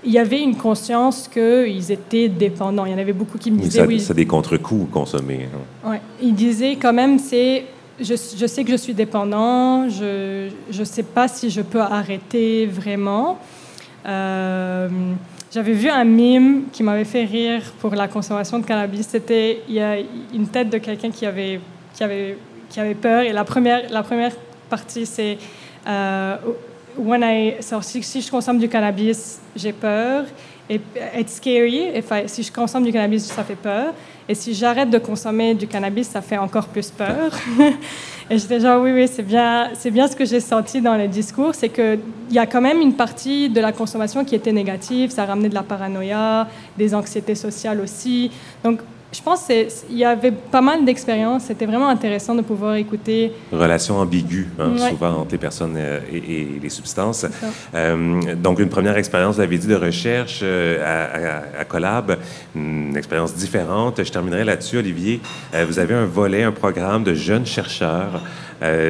il y avait une conscience qu'ils étaient dépendants. Il y en avait beaucoup qui me disaient... oui, c'est des contre-coups consommés. Hein. Ouais. Il disait quand même, c'est... Je, je, sais que je suis dépendant, je ne sais pas si je peux arrêter vraiment. Euh, j'avais vu un mime qui m'avait fait rire pour la consommation de cannabis. C'était une tête de quelqu'un qui avait, qui, avait, qui avait peur. Et la première, la première partie, c'est euh, when I, si, je consomme du cannabis, j'ai peur. Et it's scary. If si je consomme du cannabis, ça fait peur. Et si j'arrête de consommer du cannabis, ça fait encore plus peur. Et j'étais genre, oui, oui, c'est bien, c'est bien ce que j'ai senti dans le discours, c'est qu'il y a quand même une partie de la consommation qui était négative, ça ramenait de la paranoïa, des anxiétés sociales aussi. Donc, je pense qu'il y avait pas mal d'expériences. C'était vraiment intéressant de pouvoir écouter. Relation ambiguë, hein, souvent entre les personnes euh, et, les substances. Euh, donc, une première expérience, vous l'avez dit, de recherche euh, à, à, Collab, une expérience différente. Je terminerai là-dessus, Olivier. vous avez un volet, un programme de jeunes chercheurs.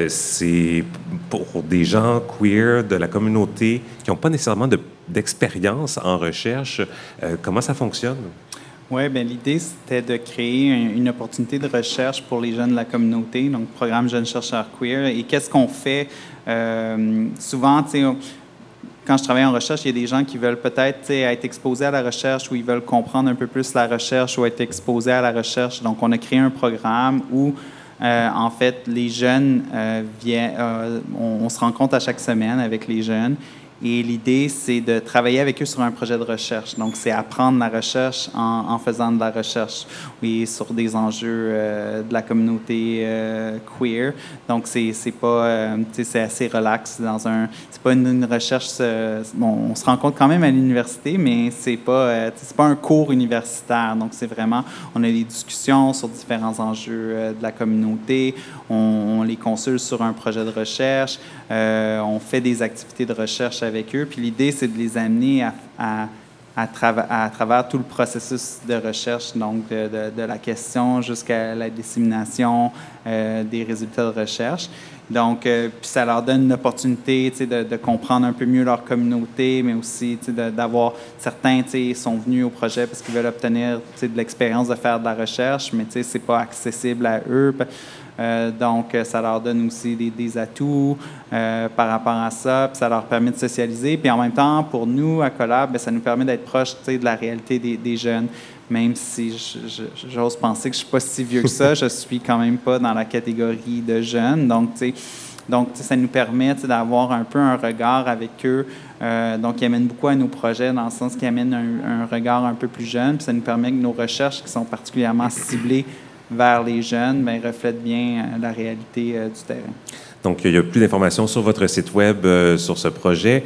C'est pour des gens queer de la communauté qui n'ont pas nécessairement d'expérience en recherche. comment ça fonctionne? Oui, bien, l'idée, c'était de créer une opportunité de recherche pour les jeunes de la communauté, donc programme Jeunes chercheurs queer. Et qu'est-ce qu'on fait? Euh, souvent, tu sais, quand je travaille en recherche, il y a des gens qui veulent peut-être être exposés à la recherche ou ils veulent comprendre un peu plus la recherche ou être exposés à la recherche. Donc, on a créé un programme où, euh, en fait, les jeunes euh, viennent, on, on, se rencontre à chaque semaine avec les jeunes Et l'idée, c'est de travailler avec eux sur un projet de recherche. Donc, c'est apprendre la recherche en, faisant de la recherche, oui, sur des enjeux euh, de la communauté euh, queer. Donc, c'est, pas, euh, c'est assez relax dans un, c'est pas une, recherche. on se rencontre quand même à l'université, mais c'est pas, c'est pas un cours universitaire. Donc, c'est vraiment, on a des discussions sur différents enjeux de la communauté. On, les consulte sur un projet de recherche. on fait des activités de recherche eux. Puis l'idée, c'est de les amener à, à, à, travers tout le processus de recherche, donc de, de, la question jusqu'à la dissémination euh, des résultats de recherche. Donc, euh, puis ça leur donne l'opportunité de, de, comprendre un peu mieux leur communauté, mais aussi d'avoir certains sont venus au projet parce qu'ils veulent obtenir de l'expérience de faire de la recherche, mais ce n'est pas accessible à eux. Euh, donc, euh, ça leur donne aussi des, atouts euh, par rapport à ça, puis ça leur permet de socialiser. Puis en même temps, pour nous, à Collab, ben, ça nous permet d'être proche de la réalité des, jeunes. Même si j'ose penser que je ne suis pas si vieux que ça, je suis quand même pas dans la catégorie de jeunes. Donc, donc, ça nous permet d'avoir un peu un regard avec eux. donc, ils amènent beaucoup à nos projets dans le sens qu'ils amènent un, un, regard un peu plus jeune. Puis ça nous permet que nos recherches qui sont particulièrement ciblées vers les jeunes mais reflète bien euh, la réalité euh, du terrain. Donc, il y a plus d'informations sur votre site Web euh, sur ce projet.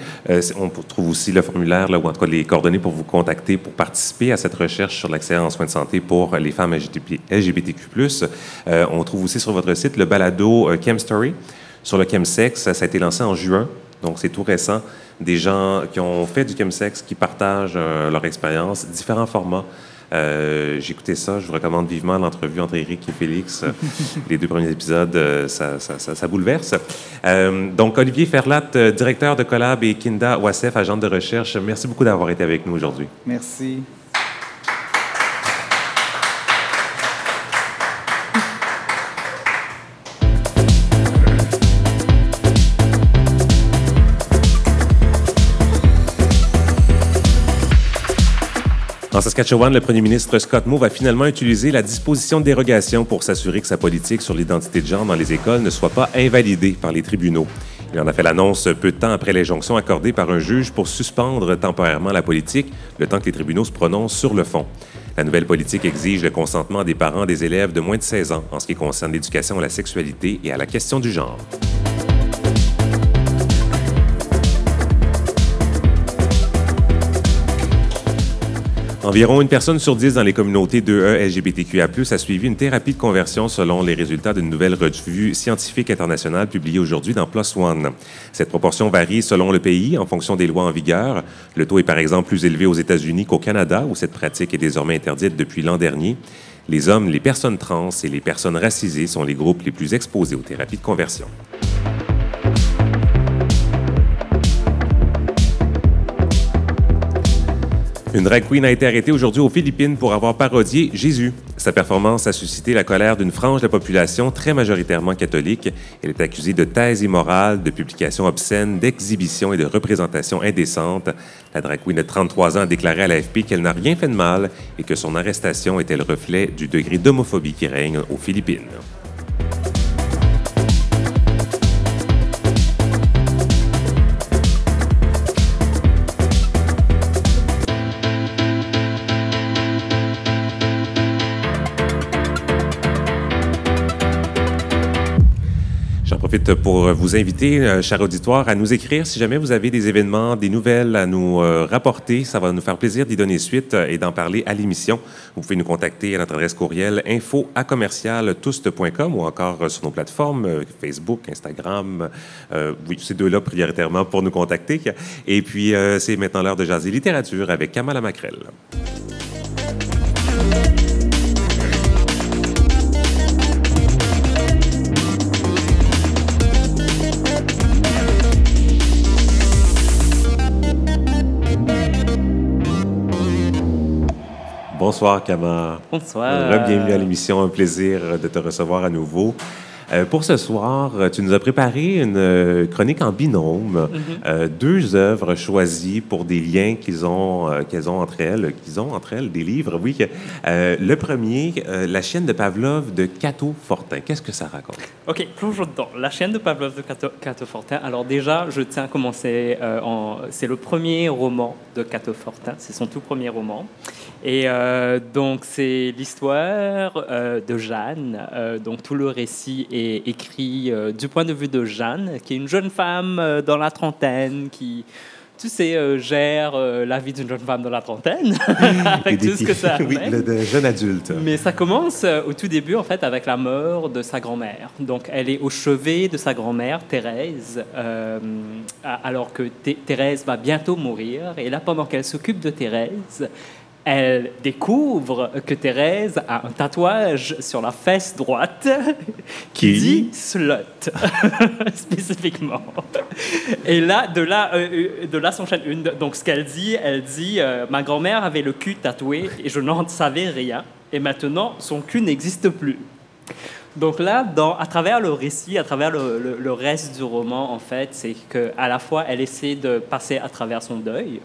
on trouve aussi le formulaire, là, ou en tout cas les coordonnées pour vous contacter pour participer à cette recherche sur l'accès en soins de santé pour les femmes LGBTQ+. on trouve aussi sur votre site le balado Chemstory sur le chemsex. Ça, ça a été lancé en juin, donc c'est tout récent. Des gens qui ont fait du chemsex, qui partagent leur expérience, différents formats. Euh, j'ai écouté ça. Je vous recommande vivement l'entrevue entre Eric et Félix. Les deux premiers épisodes, euh, ça, ça, ça, bouleverse. Euh, donc, Olivier Ferlat, directeur de Collab et Kinda Wassef, agente de recherche, merci beaucoup d'avoir été avec nous aujourd'hui. Merci. En Saskatchewan, le premier ministre Scott Moe va finalement utiliser la disposition de dérogation pour s'assurer que sa politique sur l'identité de genre dans les écoles ne soit pas invalidée par les tribunaux. Il en a fait l'annonce peu de temps après l'injonction accordée par un juge pour suspendre temporairement la politique, le temps que les tribunaux se prononcent sur le fond. La nouvelle politique exige le consentement des parents des élèves de moins de 16 ans en ce qui concerne l'éducation à la sexualité et à la question du genre. Environ une personne sur dix dans les communautés 2E LGBTQIA+, a suivi une thérapie de conversion selon les résultats d'une nouvelle revue scientifique internationale publiée aujourd'hui dans PLOS ONE. Cette proportion varie selon le pays en fonction des lois en vigueur. Le taux est par exemple plus élevé aux États-Unis qu'au Canada, où cette pratique est désormais interdite depuis l'an dernier. Les hommes, les personnes trans et les personnes racisées sont les groupes les plus exposés aux thérapies de conversion. Une drag queen a été arrêtée aujourd'hui aux Philippines pour avoir parodié Jésus. Sa performance a suscité la colère d'une frange de la population très majoritairement catholique. Elle est accusée de thèse immorale, de publications obscènes, d'exhibitions et de représentations indécentes. La drag queen de 33 ans a déclaré à l'AFP qu'elle n'a rien fait de mal et que son arrestation était le reflet du degré d'homophobie qui règne aux Philippines. Pour vous inviter, euh, cher auditoire, à nous écrire si jamais vous avez des événements, des nouvelles à nous euh, rapporter. Ça va nous faire plaisir d'y donner suite euh, et d'en parler à l'émission. Vous pouvez nous contacter à notre adresse courriel info à ou encore sur nos plateformes Facebook, Instagram. oui, ces deux-là prioritairement pour nous contacter. Et puis, c'est maintenant l'heure de jaser littérature avec Kamala Macrel. Bonsoir, Kama. Bonsoir. Bienvenue à l'émission. Un plaisir de te recevoir à nouveau. Euh, pour ce soir, tu nous as préparé une euh, chronique en binôme, Mhm. euh, deux œuvres choisies pour des liens qu'ils ont, euh, qu'elles ont entre elles, qu'ils ont entre elles, des livres. Oui, euh, le premier, euh, La chienne de Pavlov de Cato Fortin. Qu'est-ce que ça raconte? Ok, plongeons dedans. La chaîne de Pavlov de Cato, Cato Fortin. Alors déjà, je tiens à commencer. euh, en... C'est le premier roman de Cato Fortin. C'est son tout premier roman. Et euh, donc c'est l'histoire euh, de Jeanne. Euh, donc tout le récit est écrit du point de vue de Jeanne, qui est une jeune femme dans la trentaine qui tu sais, euh, gère euh, la vie d'une jeune femme dans la trentaine, avec tout ce que ça oui, amène. le, de jeune adulte. Mais ça commence euh, au tout début, en fait, avec la mort de sa grand-mère. Donc, elle est au chevet de sa grand-mère, Thérèse, alors que Thé- Thérèse va bientôt mourir. Et là, pendant qu'elle s'occupe de Thérèse, elle découvre que Thérèse a un tatouage sur la fesse droite qui dit slut, spécifiquement. Et là, de là, euh, euh, de là s'enchaîne une. Donc, ce qu'elle dit, elle dit euh, Ma grand-mère avait le cul tatoué et je n'en savais rien. Et maintenant, son cul n'existe plus. Donc là, dans, à travers le récit, à travers le, le- le reste du roman, en fait, c'est qu'à la fois, elle essaie de passer à travers son deuil,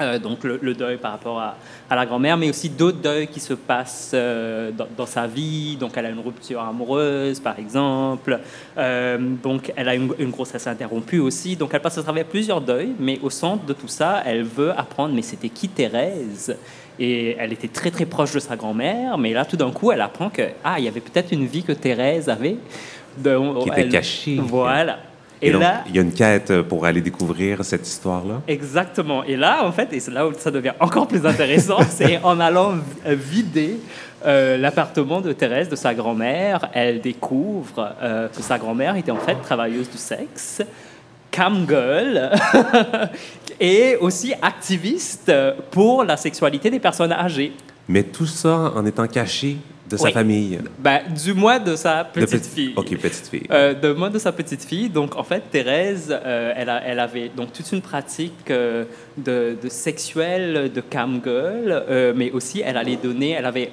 euh, donc le, le deuil par rapport à, à la grand-mère, mais aussi d'autres deuils qui se passent euh, dans, dans sa vie. Donc elle a une rupture amoureuse, par exemple. Euh, donc elle a une, une grossesse interrompue aussi. Donc elle passe à travers plusieurs deuils, mais au centre de tout ça, elle veut apprendre, mais c'était qui Thérèse? Et elle était très très proche de sa grand-mère, mais là tout d'un coup, elle apprend que ah, il y avait peut-être une vie que Thérèse avait, de- Qui était elle- cachée. Voilà. Et, donc, là, il y a une quête pour aller découvrir cette histoire-là. Exactement. Et là, en fait, et c'est là où ça devient encore plus intéressant, c'est en allant vider euh, l'appartement de Thérèse, de sa grand-mère, elle découvre euh, que sa grand-mère était en fait travailleuse du sexe, camgirl, et aussi activiste pour la sexualité des personnes âgées. Mais tout ça en étant caché de sa Oui. famille. Ben, du moins de sa De petite petit- fille. OK, petite fille. Euh, de moi de sa petite fille. Donc, en fait, Thérèse, euh, elle, a- elle avait donc toute une pratique euh, de, de sexuelle, de camgirl, mais aussi elle allait donner, elle avait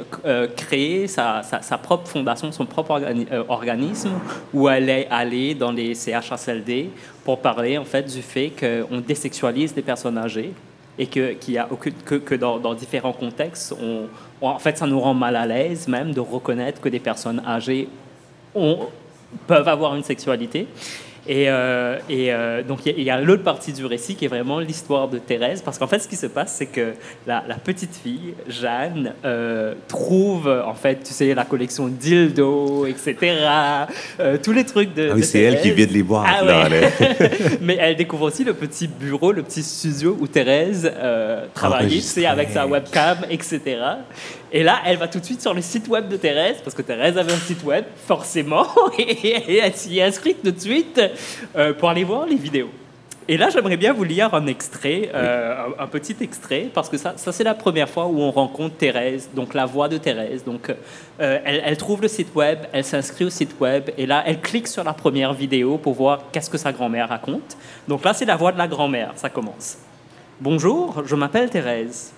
créé sa, sa- sa propre fondation, son propre organi- organisme, où elle est allée dans les CHSLD pour parler en fait du fait qu'on désexualise les personnes âgées et que, a que, que dans, différents contextes, on, on- en fait, ça nous rend mal à l'aise même de reconnaître que des personnes âgées peuvent avoir une sexualité. Et, euh, et euh, donc, il y a- il y a, l'autre partie du récit qui est vraiment l'histoire de Thérèse. Parce qu'en fait, ce qui se passe, c'est que la, la petite fille, Jeanne, euh, trouve, en fait, tu sais, la collection dildo, etc. tous les trucs de. Ah oui, de c'est elle qui Thérèse. vide les boîtes. Ah là, ouais. là. Mais elle découvre aussi le petit bureau, le petit studio où Thérèse travaillait, tu sais, avec sa webcam, etc. Et là, elle va tout de suite sur le site web de Thérèse, parce que Thérèse avait un site web, forcément, et elle s'y est inscrite tout de suite euh, pour aller voir les vidéos. Et là, j'aimerais bien vous lire un extrait, euh, un, un petit extrait, parce que ça, ça c'est la première fois où on rencontre Thérèse, donc la voix de Thérèse. Donc, euh, elle, elle trouve le site web, elle s'inscrit au site web, et là, elle clique sur la première vidéo pour voir qu'est-ce que sa grand-mère raconte. Donc là, c'est la voix de la grand-mère, ça commence. Bonjour, je m'appelle Thérèse.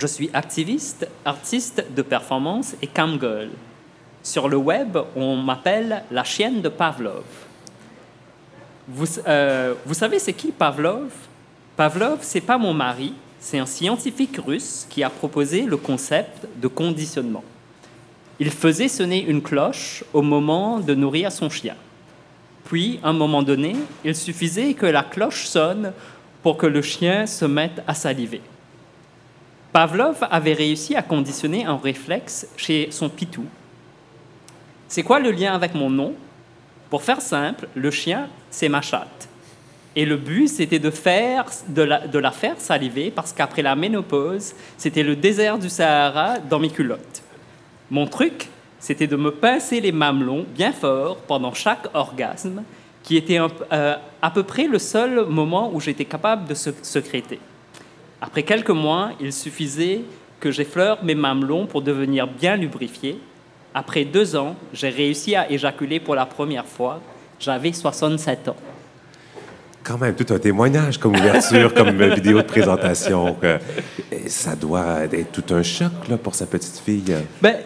Je suis activiste, artiste de performance et camgirl. Sur le web, on m'appelle la chienne de Pavlov. Vous, euh, vous savez, c'est qui Pavlov? Pavlov, c'est pas mon mari, c'est un scientifique russe qui a proposé le concept de conditionnement. Il faisait sonner une cloche au moment de nourrir son chien. Puis, à un moment donné, il suffisait que la cloche sonne pour que le chien se mette à saliver. Pavlov avait réussi à conditionner un réflexe chez son pitou. C'est quoi le lien avec mon nom? Pour faire simple, le chien, c'est ma chatte. Et le but, c'était de, faire, de, la, faire saliver parce qu'après la ménopause, c'était le désert du Sahara dans mes culottes. Mon truc, c'était de me pincer les mamelons bien fort pendant chaque orgasme, qui était euh, à peu près le seul moment où j'étais capable de se secréter. Après quelques mois, il suffisait que j'effleure mes mamelons pour devenir bien lubrifiés. Après deux ans, j'ai réussi à éjaculer pour la première fois. J'avais 67 ans. Quand même tout un témoignage comme ouverture, comme vidéo de présentation. ça doit être tout un choc là, pour sa petite fille. Ben,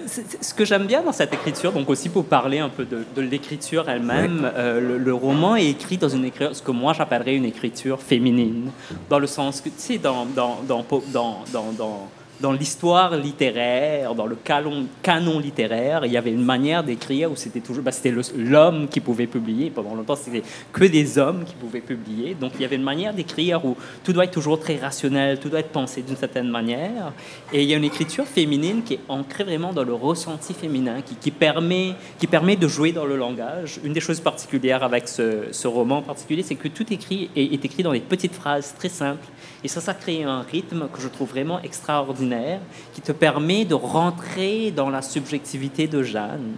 ce que j'aime bien dans cette écriture, donc aussi pour parler un peu de, l'écriture elle-même, euh, le, roman est écrit dans une écriture, ce que moi j'appellerais une écriture féminine, dans le sens que, tu sais, dans, dans, dans, dans, dans dans l'histoire littéraire, dans le canon, canon, littéraire, il y avait une manière d'écrire où c'était toujours, bah, c'était l'homme qui pouvait publier. Pendant longtemps, c'était que des hommes qui pouvaient publier. Donc il y avait une manière d'écrire où tout doit être toujours très rationnel, tout doit être pensé d'une certaine manière. Et il y a une écriture féminine qui est ancrée vraiment dans le ressenti féminin, qui, permet, qui permet de jouer dans le langage. Une des choses particulières avec ce, roman en particulier, c'est que tout écrit est écrit dans des petites phrases très simples. Et ça, ça crée un rythme que je trouve vraiment extraordinaire qui te permet de rentrer dans la subjectivité de Jeanne.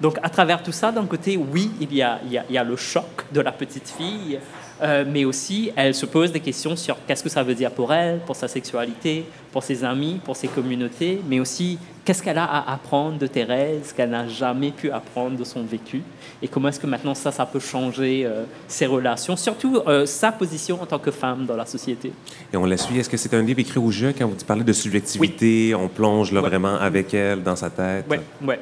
Donc à travers tout ça, d'un côté, oui, il y, a, le choc de la petite fille, euh, mais aussi elle se pose des questions sur qu'est-ce que ça veut dire pour elle, pour sa sexualité, pour ses amis, pour ses communautés, mais aussi qu'est-ce qu'elle a à apprendre de Thérèse qu'elle n'a jamais pu apprendre de son vécu? Et comment est-ce que maintenant ça, ça peut changer euh, ses relations, surtout euh, sa position en tant que femme dans la société? Et on la suit. Est-ce que c'est un livre écrit au jeu quand vous parlez de subjectivité, on plonge là vraiment avec elle dans sa tête,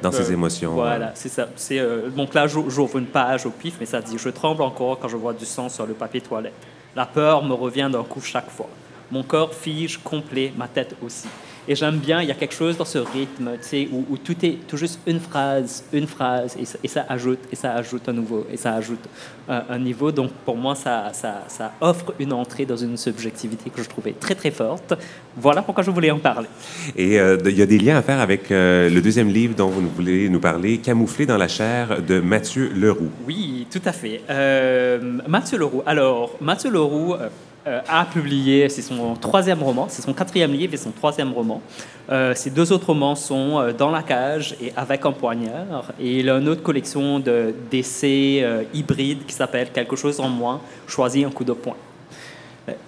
dans ses euh, émotions? Voilà, c'est ça. C'est, donc là, j'ouvre une page au pif, mais ça dit « Je tremble encore quand je vois du sang sur le papier toilette. La peur me revient d'un coup chaque fois. Mon corps fige complet, ma tête aussi. » Et j'aime bien, il y a quelque chose dans ce rythme, tu sais, où, tout est tout juste une phrase, une phrase, et ça, ajoute, et ça ajoute un nouveau, et ça ajoute un, niveau. Donc pour moi, ça, ça, ça, offre une entrée dans une subjectivité que je trouvais très très forte. Voilà pourquoi je voulais en parler. Et euh, il y a des liens à faire avec euh, le deuxième livre dont vous voulez nous parler, Camouflé dans la chair de Mathieu Leroux. Oui, tout à fait. Euh, Mathieu Leroux. Alors, Mathieu Leroux euh, a publié, c'est son troisième roman, c'est son quatrième livre et son troisième roman. Euh, ses deux autres romans sont euh, Dans la cage et Avec un poignard. Et il a une autre collection d'essais hybrides qui s'appelle Quelque chose en moins, choisis un coup de poing.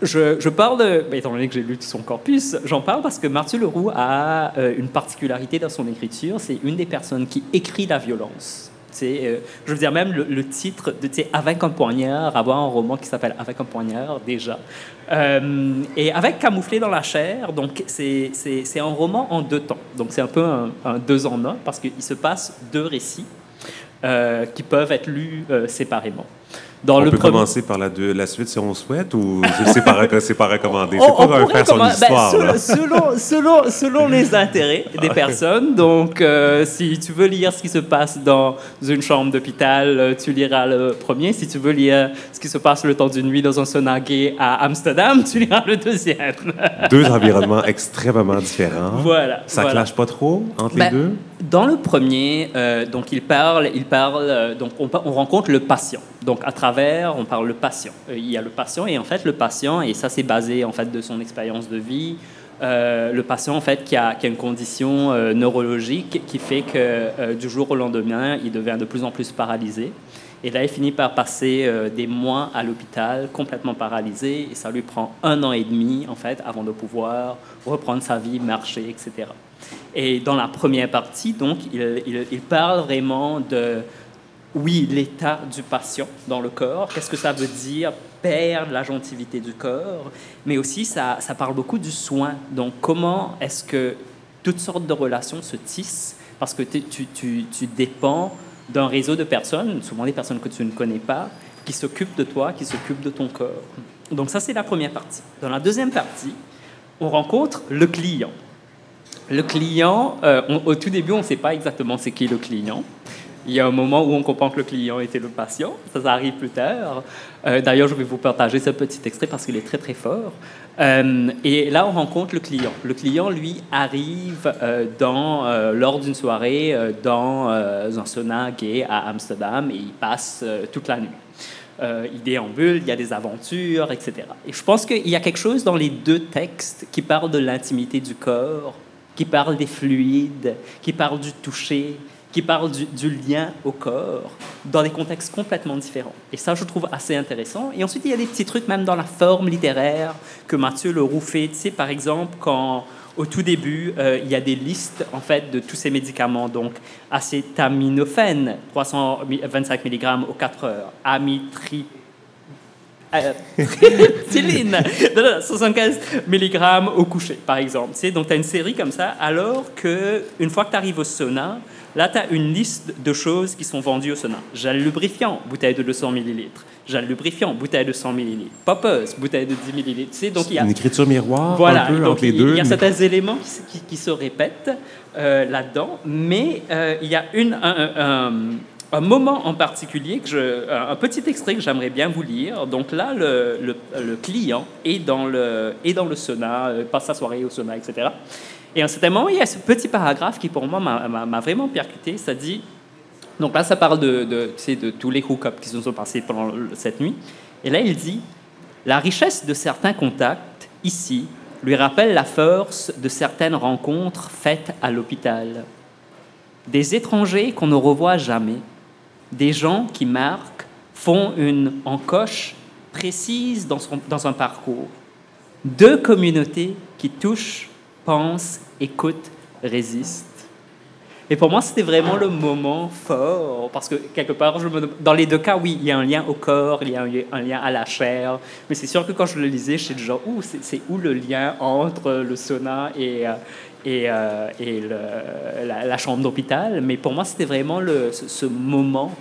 Je, je, parle, de, étant donné que j'ai lu tout son corpus, j'en parle parce que Mathieu Leroux a une particularité dans son écriture, c'est une des personnes qui écrit la violence. Euh, je veux dire, même le, titre de Avec un poignard, avoir un roman qui s'appelle Avec un poignard, déjà. Euh, et avec Camouflé dans la chair, donc c'est un roman en deux temps. Donc c'est un peu un, deux en un, parce qu'il se passe deux récits euh, qui peuvent être lus séparément. Dans on peut commencer par la, la suite si on souhaite ou c'est pas, pas recommandé? C'est pas faire son ben, histoire. selon, selon, selon, les intérêts des personnes. Donc, euh, si tu veux lire ce qui se passe dans une chambre d'hôpital, euh, tu liras le premier. Si tu veux lire ce qui se passe le temps d'une nuit dans un sauna à Amsterdam, tu liras le deuxième. deux environnements extrêmement différents. Voilà. Ça ne clash pas trop entre les ben, deux? Dans le premier, euh, donc il parle, il parle donc on, on rencontre le patient. Donc à travers, on parle le patient. Euh, il y a le patient et en fait le patient, et ça c'est basé en fait de son expérience de vie, euh, le patient en fait qui a, une condition euh, neurologique qui fait que du jour au lendemain, il devient de plus en plus paralysé. Et là, il finit par passer des mois à l'hôpital, complètement paralysé, et ça lui prend un an et demi, en fait, avant de pouvoir reprendre sa vie, marcher, etc. Et dans la première partie, donc, il, parle vraiment de, oui, l'état du patient dans le corps, qu'est-ce que ça veut dire perdre la gentilité du corps, mais aussi ça, ça parle beaucoup du soin. Donc comment est-ce que toutes sortes de relations se tissent? Parce que tu, tu, tu dépends d'un réseau de personnes, souvent des personnes que tu ne connais pas, qui s'occupent de toi, qui s'occupent de ton corps. Donc ça, c'est la première partie. Dans la deuxième partie, on rencontre le client. Le client, euh, au tout début, on ne sait pas exactement c'est qui le client. Il y a un moment où on comprend que le client était le patient. Ça, ça arrive plus tard. Euh, d'ailleurs, je vais vous partager ce petit extrait parce qu'il est très, très fort. Euh, et là, on rencontre le client. Le client, lui, arrive dans, lors d'une soirée dans un sauna gay à Amsterdam et il passe toute la nuit. il déambule, il y a des aventures, etc. Et je pense qu'il y a quelque chose dans les deux textes qui parle de l'intimité du corps, qui parle des fluides, qui parle du toucher, qui parle du, lien au corps dans des contextes complètement différents. Et ça, je trouve assez intéressant. Et ensuite, il y a des petits trucs même dans la forme littéraire que Mathieu Leroux fait. Tu sais, par exemple, quand au tout début, euh, il y a des listes en fait de tous ces médicaments, donc acétaminophène, 325 mg aux 4 heures, amitri Céline 75 mg au coucher, par exemple. C'est donc, tu as une série comme ça, alors que une fois que tu arrives au sauna, là, tu as une liste de choses qui sont vendues au sauna. Gel lubrifiant, bouteille de 200 ml. Gel lubrifiant, bouteille de 100 ml. Poppeuse, bouteille de 10 ml. Tu sais, donc il y a... Une écriture miroir Voilà, un peu donc entre les deux. il y a mais- certains éléments qui, se- qui- qui se répètent euh, là-dedans, mais euh, il y a une, un, un- un moment en particulier, un petit extrait que j'aimerais bien vous lire. Donc là, le, client est dans le, est dans le sauna, euh, passe sa soirée au sauna, etc. Et à un certain moment, il y a ce petit paragraphe qui, pour moi, m'a- vraiment percuté. Ça dit donc là, ça parle de, de, de tous les hookups qui se sont passés pendant cette nuit. Et là, il dit La richesse de certains contacts, ici, lui rappelle la force de certaines rencontres faites à l'hôpital. Des étrangers qu'on ne revoit jamais, des gens qui marquent, font une encoche précise dans, son- dans un parcours. Deux communautés qui touchent, pensent, écoutent, résistent. Et pour moi, c'était vraiment le moment fort, parce que quelque part, dans les deux cas, oui, il y a un lien au corps, il y a un, lien à la chair, mais c'est sûr que quand je le lisais, j'étais genre, ouh, c'est c'est où le lien entre le sauna et, euh, et, euh, et le- la, la chambre d'hôpital Mais pour moi, c'était vraiment le, ce, ce moment,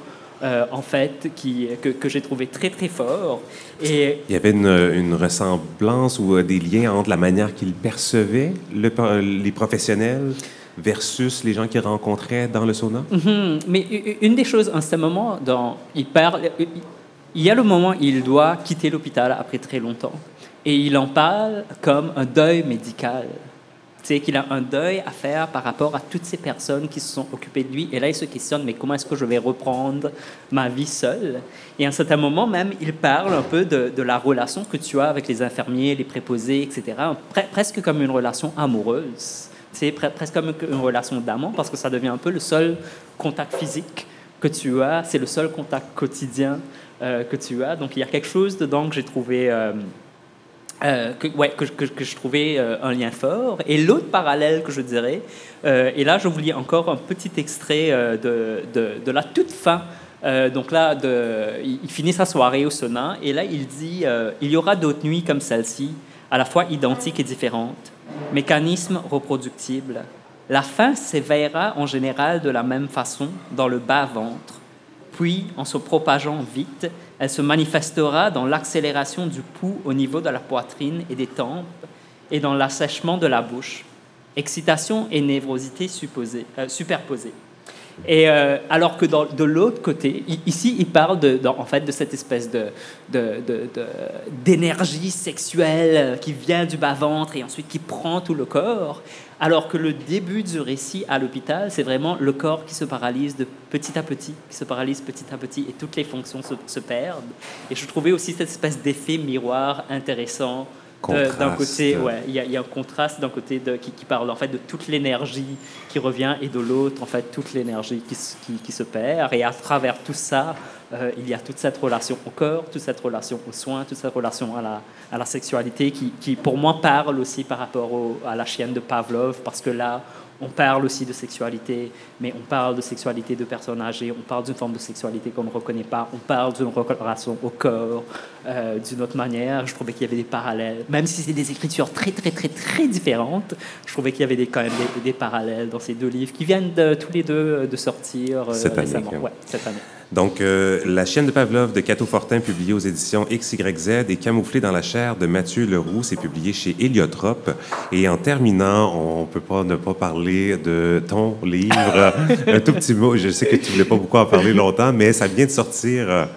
euh, en fait, qui, que, que j'ai trouvé très, très fort. Et Il y avait une, une ressemblance ou euh, des liens entre la manière qu'ils percevaient le- les professionnels versus les gens qu'ils rencontraient dans le sauna? Mhm. Mais une des choses, en ce moment, dans, il parle, il y a le moment où il doit quitter l'hôpital après très longtemps. Et il en parle comme un deuil médical. Sais, qu'il a un deuil à faire par rapport à toutes ces personnes qui se sont occupées de lui. Et là, il se questionne, mais comment est-ce que je vais reprendre ma vie seule? Et à un certain moment même, il parle un peu de, la relation que tu as avec les infirmiers, les préposés, etc. Pre- presque comme une relation amoureuse. Pre- presque comme une relation d'amant, parce que ça devient un peu le seul contact physique que tu as, c'est le seul contact quotidien euh, que tu as. Donc il y a quelque chose dedans que j'ai trouvé, euh, euh, que, que, je trouvais euh, un lien fort. Et l'autre parallèle que je dirais, euh, et là je vous lis encore un petit extrait de, de, la toute fin. Donc là, il, finit sa soirée au sauna et là il dit il y aura d'autres nuits comme celle-ci, à la fois identiques et différentes, mécanisme reproductible. La faim s'éveillera en général de la même façon dans le bas-ventre. Puis, en se propageant vite, elle se manifestera dans l'accélération du pouls au niveau de la poitrine et des tempes et dans l'assèchement de la bouche. Excitation et névrosité supposées- euh, superposées. Et euh, alors que dans- de l'autre côté, ici, il parle de, en fait de cette espèce de, d'énergie sexuelle qui vient du bas-ventre et ensuite qui prend tout le corps, alors que le début du récit à l'hôpital, c'est vraiment le corps qui se paralyse de petit à petit, qui se paralyse petit à petit et toutes les fonctions se, se perdent. Et je trouvais aussi cette espèce d'effet miroir intéressant d'un côté, ouais, il y, a- il y a un contraste d'un côté de, qui, qui parle en fait de toute l'énergie qui revient et de l'autre en fait toute l'énergie qui, se- qui, qui se perd. Et à travers tout ça, euh, il y a toute cette relation au corps, toute cette relation aux soins, toute cette relation à la, à la sexualité qui, qui, pour moi parle aussi par rapport au- à la chienne de Pavlov parce que là on parle aussi de sexualité, mais on parle de sexualité de personnes âgées, on parle d'une forme de sexualité qu'on ne reconnaît pas, on parle d'une relation au corps euh, d'une autre manière. Je trouvais qu'il y avait des parallèles, même si c'est des écritures très, très, très, très différentes, je trouvais qu'il y avait des, quand même des, des parallèles dans ces deux livres qui viennent de, tous les deux euh, de sortir euh, Cette année, récemment. Ouais, cette année. Donc, euh, La chienne de Pavlov de Cato Fortin, publiée aux éditions XYZ, est camouflée dans la chair de Mathieu Leroux. C'est publié chez Héliotrope. Et en terminant, on peut pas ne pas parler de ton livre. Un tout petit mot. Je sais que tu voulais pas beaucoup en parler longtemps, mais ça vient de sortir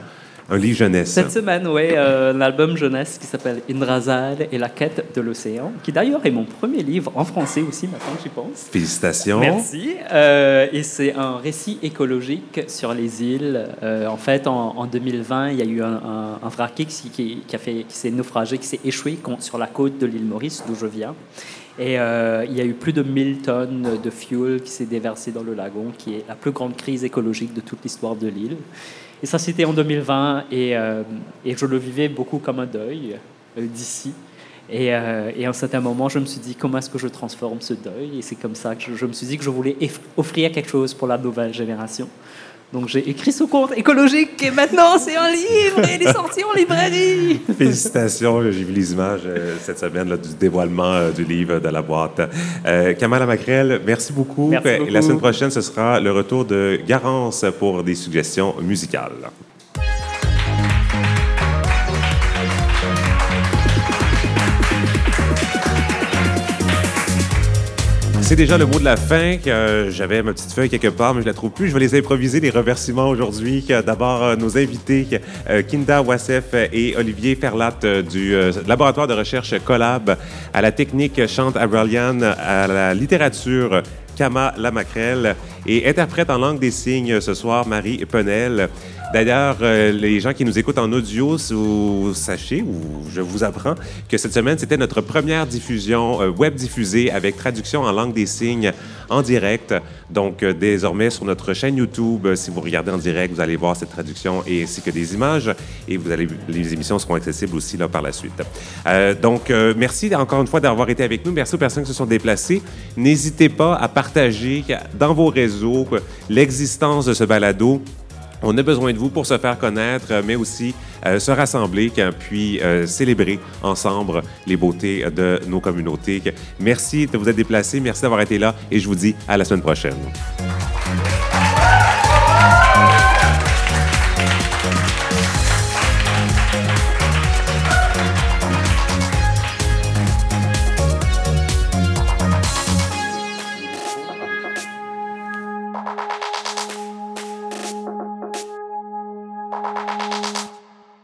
un livre jeunesse. Cette semaine, oui, euh, un album jeunesse qui s'appelle Indrazal et la quête de l'océan, qui d'ailleurs est mon premier livre en français aussi, maintenant que j'y pense. Félicitations. Merci. Euh, et c'est un récit écologique sur les îles. Euh, en fait, en, en 2020, il y a eu un, un, un vraquier qui, qui, qui a fait, qui s'est naufragé, qui s'est échoué sur la côte de l'île Maurice, d'où je viens. Et euh, il y a eu plus de 1000 tonnes de fuel qui s'est déversé dans le lagon, qui est la plus grande crise écologique de toute l'histoire de l'île. Et ça, c'était en 2020, et, euh, et je le vivais beaucoup comme un deuil euh, d'ici. Et, euh, et à un certain moment, je me suis dit, comment est-ce que je transforme ce deuil? Et c'est comme ça que je, me suis dit que je voulais offrir quelque chose pour la nouvelle génération. Donc j'ai écrit ce compte écologique et maintenant c'est un livre et il est sorti en librairie. Félicitations, j'ai vu les images euh, cette semaine là, du dévoilement euh, du livre de la boîte. Euh, Kamala Macrel, merci beaucoup. Merci Et beaucoup. la semaine prochaine, ce sera le retour de Garance pour des suggestions musicales. C'est déjà le mot de la fin. euh, J'avais ma petite feuille quelque part, mais je la trouve plus. Je vais les improviser, les remerciements aujourd'hui. D'abord, euh, nos invités, euh, Kinda Wassef et Olivier Ferlat du laboratoire de recherche Collab, à la technique Chante Abralian, à la littérature Kama Lamacrel et interprète en langue des signes ce soir, Marie Penel. D'ailleurs, euh, les gens qui nous écoutent en audio, sachez, ou je vous apprends, que cette semaine, c'était notre première diffusion euh, web diffusée avec traduction en langue des signes en direct. Donc, euh, désormais, sur notre chaîne YouTube, si vous regardez en direct, vous allez voir cette traduction et ainsi que des images. Et vous allez, les émissions seront accessibles aussi par la suite. Donc, merci encore une fois d'avoir été avec nous. Merci aux personnes qui se sont déplacées. N'hésitez pas à partager dans vos réseaux l'existence de ce balado. On a besoin de vous pour se faire connaître, euh, mais aussi euh, se rassembler, puis euh, célébrer ensemble les beautés de nos communautés. Merci de vous être déplacés, merci d'avoir été là et je vous dis à la semaine prochaine.